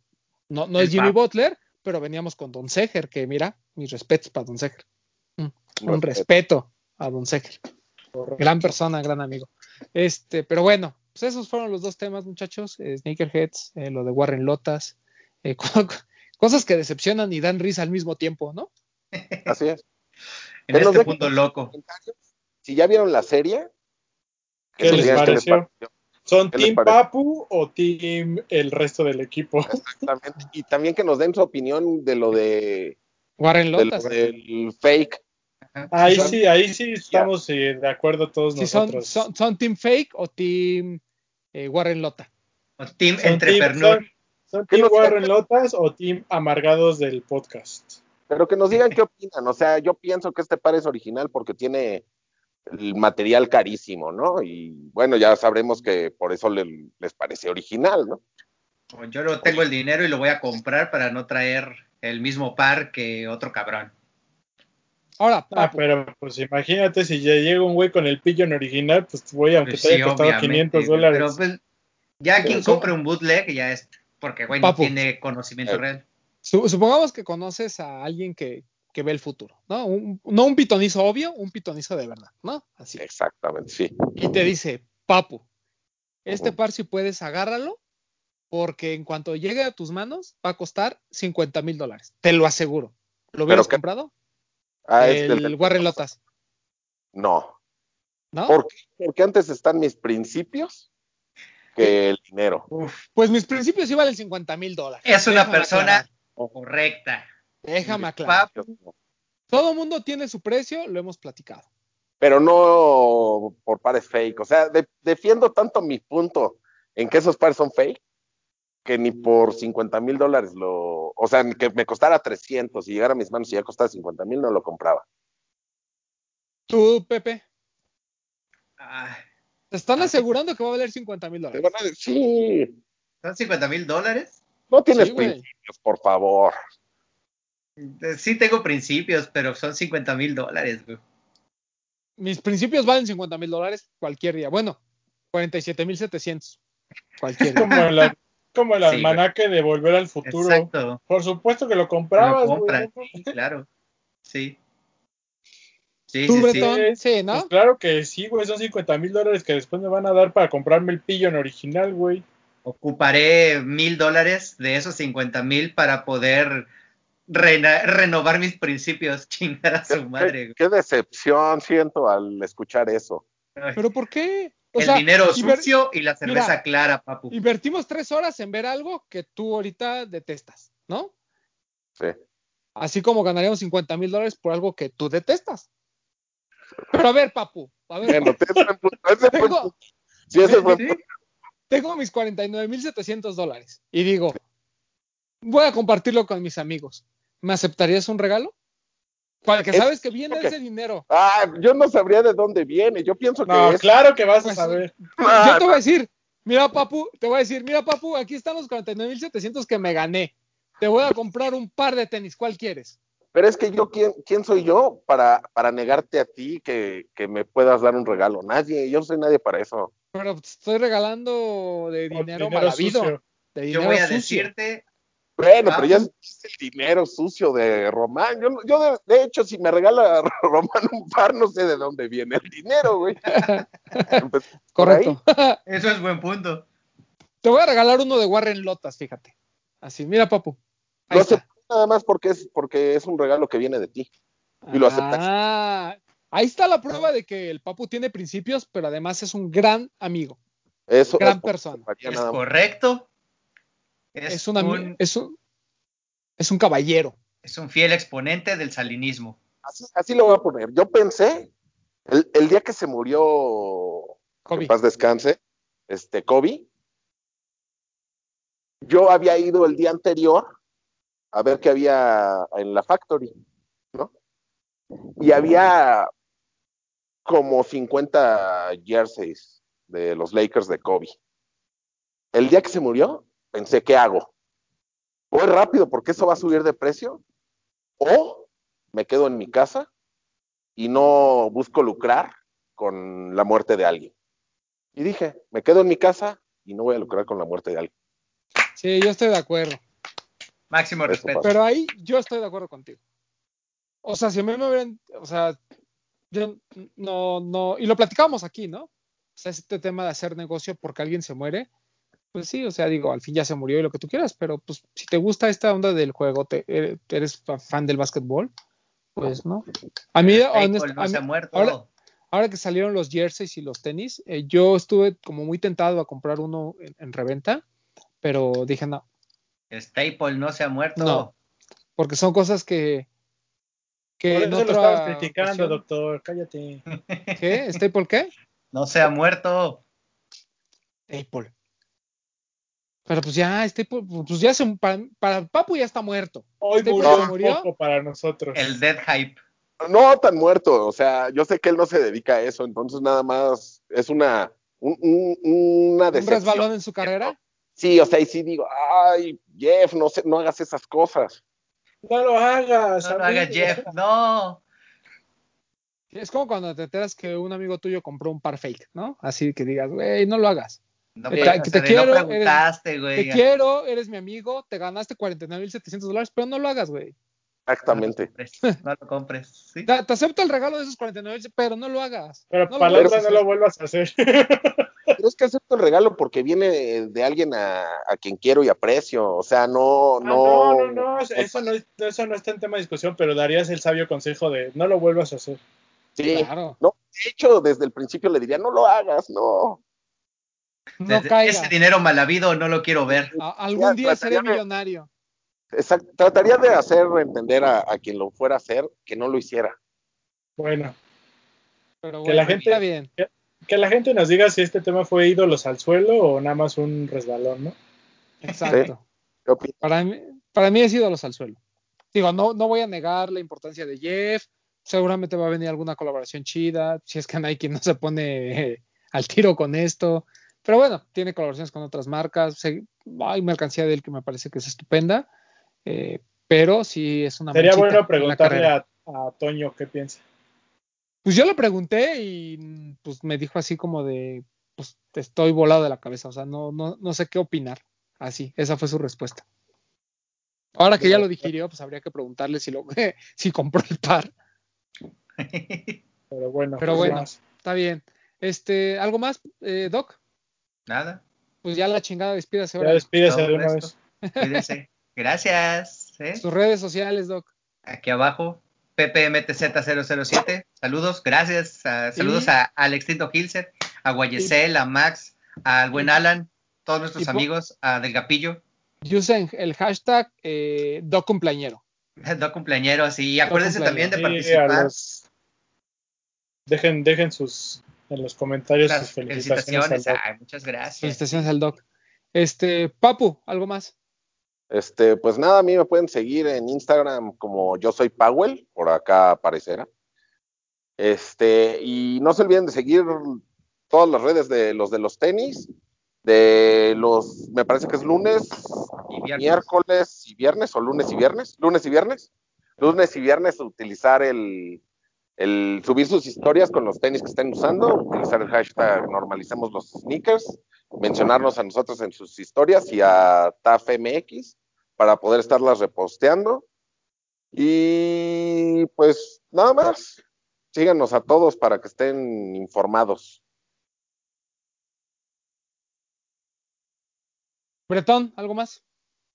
no, no es Jimmy. Butler, pero veníamos con Don Seger, que mira, mis respetos para Don Seger. Un, un Respeto. respeto a Don Seger. Gran persona, gran amigo. Este, pero bueno, pues esos fueron los dos temas, muchachos. eh, Sneakerheads, eh, lo de Warren Lotas, eh, co- cosas que decepcionan y dan risa al mismo tiempo, ¿no? Así es. En Que este punto loco. Si ya vieron la serie, ¿Qué les pareció? ¿Son ¿Qué les Team? Papu o Team el resto del equipo? Exactamente. Y también que nos den su opinión de lo de, Warren de lo Lotas. del fake. Ajá. Ahí son- sí, ahí sí estamos eh, de acuerdo todos son, nosotros. son, son Team Fake o Team eh, Warren Lota. O Team Son Entrepreneur. team, son, son ¿Qué team Warren Lotas o Team Amargados del podcast. Pero que nos digan qué opinan. O sea, yo pienso que este par es original porque tiene el material carísimo, ¿no? Y bueno, ya sabremos que por eso le- les parece original, ¿no? Yo no tengo el dinero y lo voy a comprar para no traer el mismo par que otro cabrón. Ahora, Ah, pero pues imagínate si ya llega un güey con el Pigeon original, pues voy, aunque Pues te sí, haya costado obviamente, 500 güey, dólares. Pero pues, ya quien compre un bootleg ya es porque, güey, no tiene conocimiento Eh. real. Su- supongamos que conoces a alguien que, que ve el futuro, ¿no? Un- no un pitonizo obvio, un pitonizo de verdad, ¿no? Así. Exactamente, sí. Y te dice, Papu, este par si puedes agárralo, porque en cuanto llegue a tus manos va a costar 50 mil dólares. Te lo aseguro. ¿Lo hubieras qué- comprado? Ah, el del- Warren Lotas, No. ¿no? ¿Por qué? Porque antes están mis principios que el dinero. Uf, Pues mis principios sí valen 50 mil dólares. es una Déjame persona aclarar, correcta. Déjame aclarar. Todo mundo tiene su precio, lo hemos platicado. Pero no por pares fake. O sea, de- defiendo tanto mi punto en que esos pares son fake que ni por 50 mil dólares lo. O sea, que me costara 300 y llegara a mis manos y ya costara 50 mil, no lo compraba. Tú, Pepe, ah, te están Ah, asegurando que va a valer 50 mil dólares. Sí, ¿Son 50 mil dólares? No tienes Sí, principios, por favor. Eh, Sí tengo principios, pero son 50 mil dólares, güey. Mis principios valen 50 mil dólares cualquier día. Bueno, 47 mil 700 cualquier día. Como el, como el Sí, almanaque de Volver al Futuro. Exacto. Por supuesto que lo Lo comprabas, güey. compran, sí, claro. Sí. Sí, ¿Tú, sí, sí. Bretón? Sí, ¿no? Pues claro que sí, güey. Son 50 mil dólares que después me van a dar para comprarme el Pigeon original, güey. Ocuparé mil dólares de esos 50 mil para poder rena- renovar mis principios. Chingar a su madre, Qué, güey. qué decepción siento al escuchar eso. ¿Pero por qué? O El sea, dinero sucio y la cerveza Mira, clara, papu. Invertimos tres horas en ver algo que tú ahorita detestas, ¿no? Sí. Así como ganaríamos 50 mil dólares por algo que tú detestas. Pero a ver, papu, a ver, Bueno, ese punto, tengo, punto. Sí, ese buen Sí, punto. Tengo mis 49 mil 700 dólares y digo, voy a compartirlo con mis amigos. ¿Me aceptarías un regalo? Para que Es- sabes que viene ese dinero. Ah, yo no sabría de dónde viene. Yo pienso que No, es. claro que vas a Pues, saber. Ah, Yo te voy a decir, mira, papu, te voy a decir, mira, papu, aquí están los 49 mil 700 que me gané. Te voy a comprar un par de tenis, ¿cuál quieres? Pero es que yo, ¿quién, quién soy yo para, para negarte a ti que, que me puedas dar un regalo? Nadie, yo no soy nadie para eso. Pero te estoy regalando de dinero, dinero malavido. Yo voy a sucio. decirte, Bueno, Ah. pero ya es el dinero sucio de Román. Yo, yo de, de hecho, si me regala Román un par, no sé de dónde viene el dinero, güey. Ahí. Correcto. eso es buen punto. Te voy a regalar uno de Warren Lotas, fíjate. Así, mira, papu. Ahí está. Nada más porque es, porque es un regalo que viene de ti. y lo aceptaste. Ah, ahí está la prueba de que el papu tiene principios, pero además es un gran amigo. Eso Gran es- persona. Es correcto. Es, Es, un, es un es un caballero. es un fiel exponente del salinismo. Así, así lo voy a poner. Yo pensé, el, el día que se murió, Kobe. en paz descanse, este Kobe, yo había ido el día anterior a ver qué había en la factory, ¿no? Y había como 50 jerseys de los Lakers de Kobe. El día que se murió, pensé, ¿qué hago? Voy rápido porque eso va a subir de precio. O me quedo en mi casa y no busco lucrar con la muerte de alguien. Y dije, me quedo en mi casa y no voy a lucrar con la muerte de alguien. Sí, yo estoy de acuerdo. Máximo Eso respeto. pasa. Pero ahí yo estoy de acuerdo contigo. O sea, si a mí me hubieran, o sea, yo no, no, y lo platicábamos aquí, ¿no? O sea, este tema de hacer negocio porque alguien se muere, pues sí, o sea, digo, al fin ya se murió y lo que tú quieras, pero pues si te gusta esta onda del juego, te, eres fa- fan del básquetbol, Pues no. A mí, honest- no a se mí- ha muerto. ahora- ahora que salieron los jerseys y los tenis, eh, yo estuve como muy tentado a comprar uno en, en reventa, pero dije no, Staple no se ha muerto. No. porque son cosas que que Por en eso lo estabas criticando, ocasión- doctor. Cállate. ¿Qué? ¿Staple qué? No se ha muerto. Staple. Pero pues ya, Staple, pues ya se, para, para Papu ya está muerto. Hoy Staple murió un murió. poco para nosotros. El Dead Hype. No tan muerto, o sea, yo sé que él no se dedica a eso, entonces nada más es una, un- un- una Un decepción. resbalón en su carrera. Sí, o sea, y sí digo, ay, Jeff, no, sé, no hagas esas cosas. No lo hagas. No lo hagas, Jeff. No. Es como cuando te enteras que un amigo tuyo compró un par fake, ¿no? Así que digas, güey, no lo hagas. No, te- o que sea, te de no quiero, eres- preguntaste, güey. Te quiero, eres mi amigo, te ganaste 49.700 dólares, pero no lo hagas, güey. Exactamente. No lo compres. ¿sí? Te, te acepto el regalo de esos 49, pero no lo hagas. Pero No lo para a no hacer. lo vuelvas a hacer. Pero es que acepto el regalo porque viene de alguien a, a quien quiero y aprecio, o sea, no, Ah, no. no, no, no, eso no, eso no está en tema de discusión, pero darías el sabio consejo de no lo vuelvas a hacer. Sí, Claro. no, de hecho, desde el principio le diría, no lo hagas, no. No caiga. Ese dinero mal habido no lo quiero ver. A- algún día seré millonario. Exact- trataría de hacer entender a, a quien lo fuera a hacer que no lo hiciera. Bueno, Pero Que bueno, la gente- está bien. que la gente nos diga si este tema fue ídolos al suelo o nada más un resbalón, ¿no? Exacto. Para mí, para mí es ídolos al suelo. Digo, no, no voy a negar la importancia de Jeff. Seguramente va a venir alguna colaboración chida. Si es que Nike no se pone eh, al tiro con esto. Pero bueno, tiene colaboraciones con otras marcas. Se- hay mercancía de él que me parece que es estupenda. Eh, pero sí es una Sería bueno preguntarle a, a Toño qué piensa. Pues yo le pregunté y pues me dijo así como de, pues estoy volado de la cabeza, o sea, no, no, no sé qué opinar. Así, esa fue su respuesta. Ahora que ya lo digirió, pues habría que preguntarle si lo si compró el par. Pero bueno, Pero pues bueno. más. Está bien. Este, ¿algo más, eh, Doc? Nada. Pues ya la chingada despídase Ya ahora. despídese Todo de una esto. vez. Cuídense. Gracias. ¿eh? Sus redes sociales, Doc. Aquí abajo, PPMTZ007. Saludos, gracias. ah, saludos Y- a Alex Tinto Hilser, a Guayesel, a Max, al buen y- Alan, todos nuestros amigos, a Del Gapillo, Usen el hashtag eh, Doc Cumpleañero. dos cumpleañeros. Y acuérdense también de Sí, participar. los- Dejen, dejen sus en los comentarios Las sus felicitaciones. felicitaciones. al Doc. Ay, muchas gracias. Felicitaciones al Doc. Este, Papu, ¿algo más? Este, pues nada, a mí me pueden seguir en Instagram como yo soy Powell, por acá aparecerá. Este, y no se olviden de seguir todas las redes de los de los tenis, de los, me parece que es lunes, Y viernes. miércoles y viernes, o lunes y viernes, lunes y viernes, lunes y viernes utilizar el, el subir sus historias con los tenis que estén usando, utilizar el hashtag normalicemos los sneakers, mencionarnos a nosotros en sus historias y a TAFMX para poder estarlas reposteando. Y pues nada más, síganos a todos para que estén informados. Bretón, ¿algo más?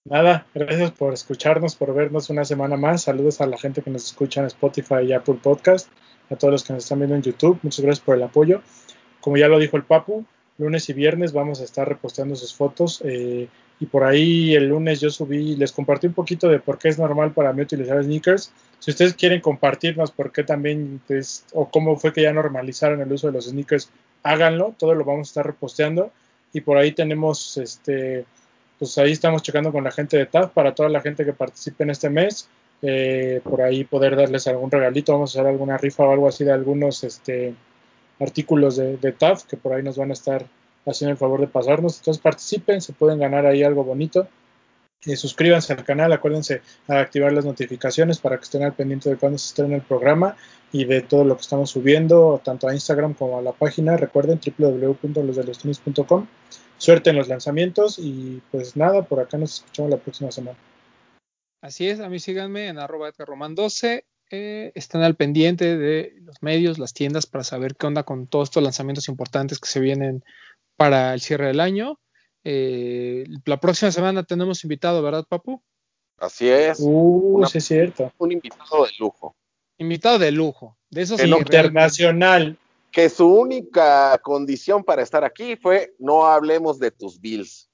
Nada, gracias por escucharnos, por vernos una semana más. Saludos a la gente que nos escucha en Spotify y Apple Podcast, a todos los que nos están viendo en YouTube. Muchas gracias por el apoyo. Como ya lo dijo el Papu, lunes y viernes vamos a estar reposteando sus fotos. eh, y por ahí el lunes yo subí, les compartí un poquito de por qué es normal para mí utilizar sneakers. Si ustedes quieren compartirnos por qué también, pues, o cómo fue que ya normalizaron el uso de los sneakers, háganlo. Todo lo vamos a estar reposteando. Y por ahí tenemos este pues ahí estamos checando con la gente de TAF para toda la gente que participe en este mes. eh, por ahí poder darles algún regalito, vamos a hacer alguna rifa o algo así de algunos este, artículos de, de TAF que por ahí nos van a estar haciendo el favor de pasarnos. Entonces participen, se pueden ganar ahí algo bonito. Eh, suscríbanse al canal, acuérdense a activar las notificaciones para que estén al pendiente de cuando se estrene el programa y de todo lo que estamos subiendo, tanto a Instagram como a la página. Recuerden www.losdelostenis.com. Suerte en los lanzamientos y pues nada, por acá nos escuchamos la próxima semana. Así es, a mí síganme en arroba Edgar Román 12. eh, están al pendiente de los medios, las tiendas para saber qué onda con todos estos lanzamientos importantes que se vienen para el cierre del año. Eh, la próxima semana tenemos invitado, ¿verdad, Papu? Así es, Uh, Una- sí es cierto. un invitado de lujo. Invitado de lujo. De esos El sí, Internacional. Que su única condición para estar aquí fue no hablemos de tus Bills.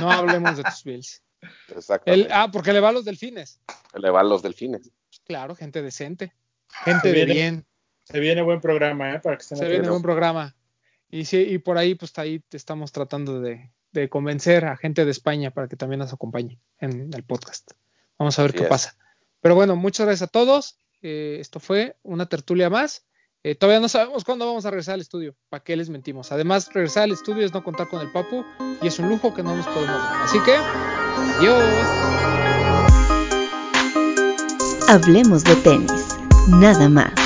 No hablemos de tus Bills. El- Exactamente. ah, porque le va a los delfines. Le van los delfines. Claro, gente decente. Gente Se de viene- bien. Se viene buen programa, ¿eh? Para que Se viene un programa. Y sí, y por ahí, pues ahí te estamos tratando de, de convencer a gente de España para que también nos acompañe en el podcast. Vamos a ver Así qué es. pasa. Pero bueno, muchas gracias a todos. Eh, esto fue una tertulia más. Eh, todavía no sabemos cuándo vamos a regresar al estudio. ¿Para qué les mentimos? Además, regresar al estudio es no contar con el papu y es un lujo que no nos podemos dar. Así que, adiós. Hablemos de tenis, nada más.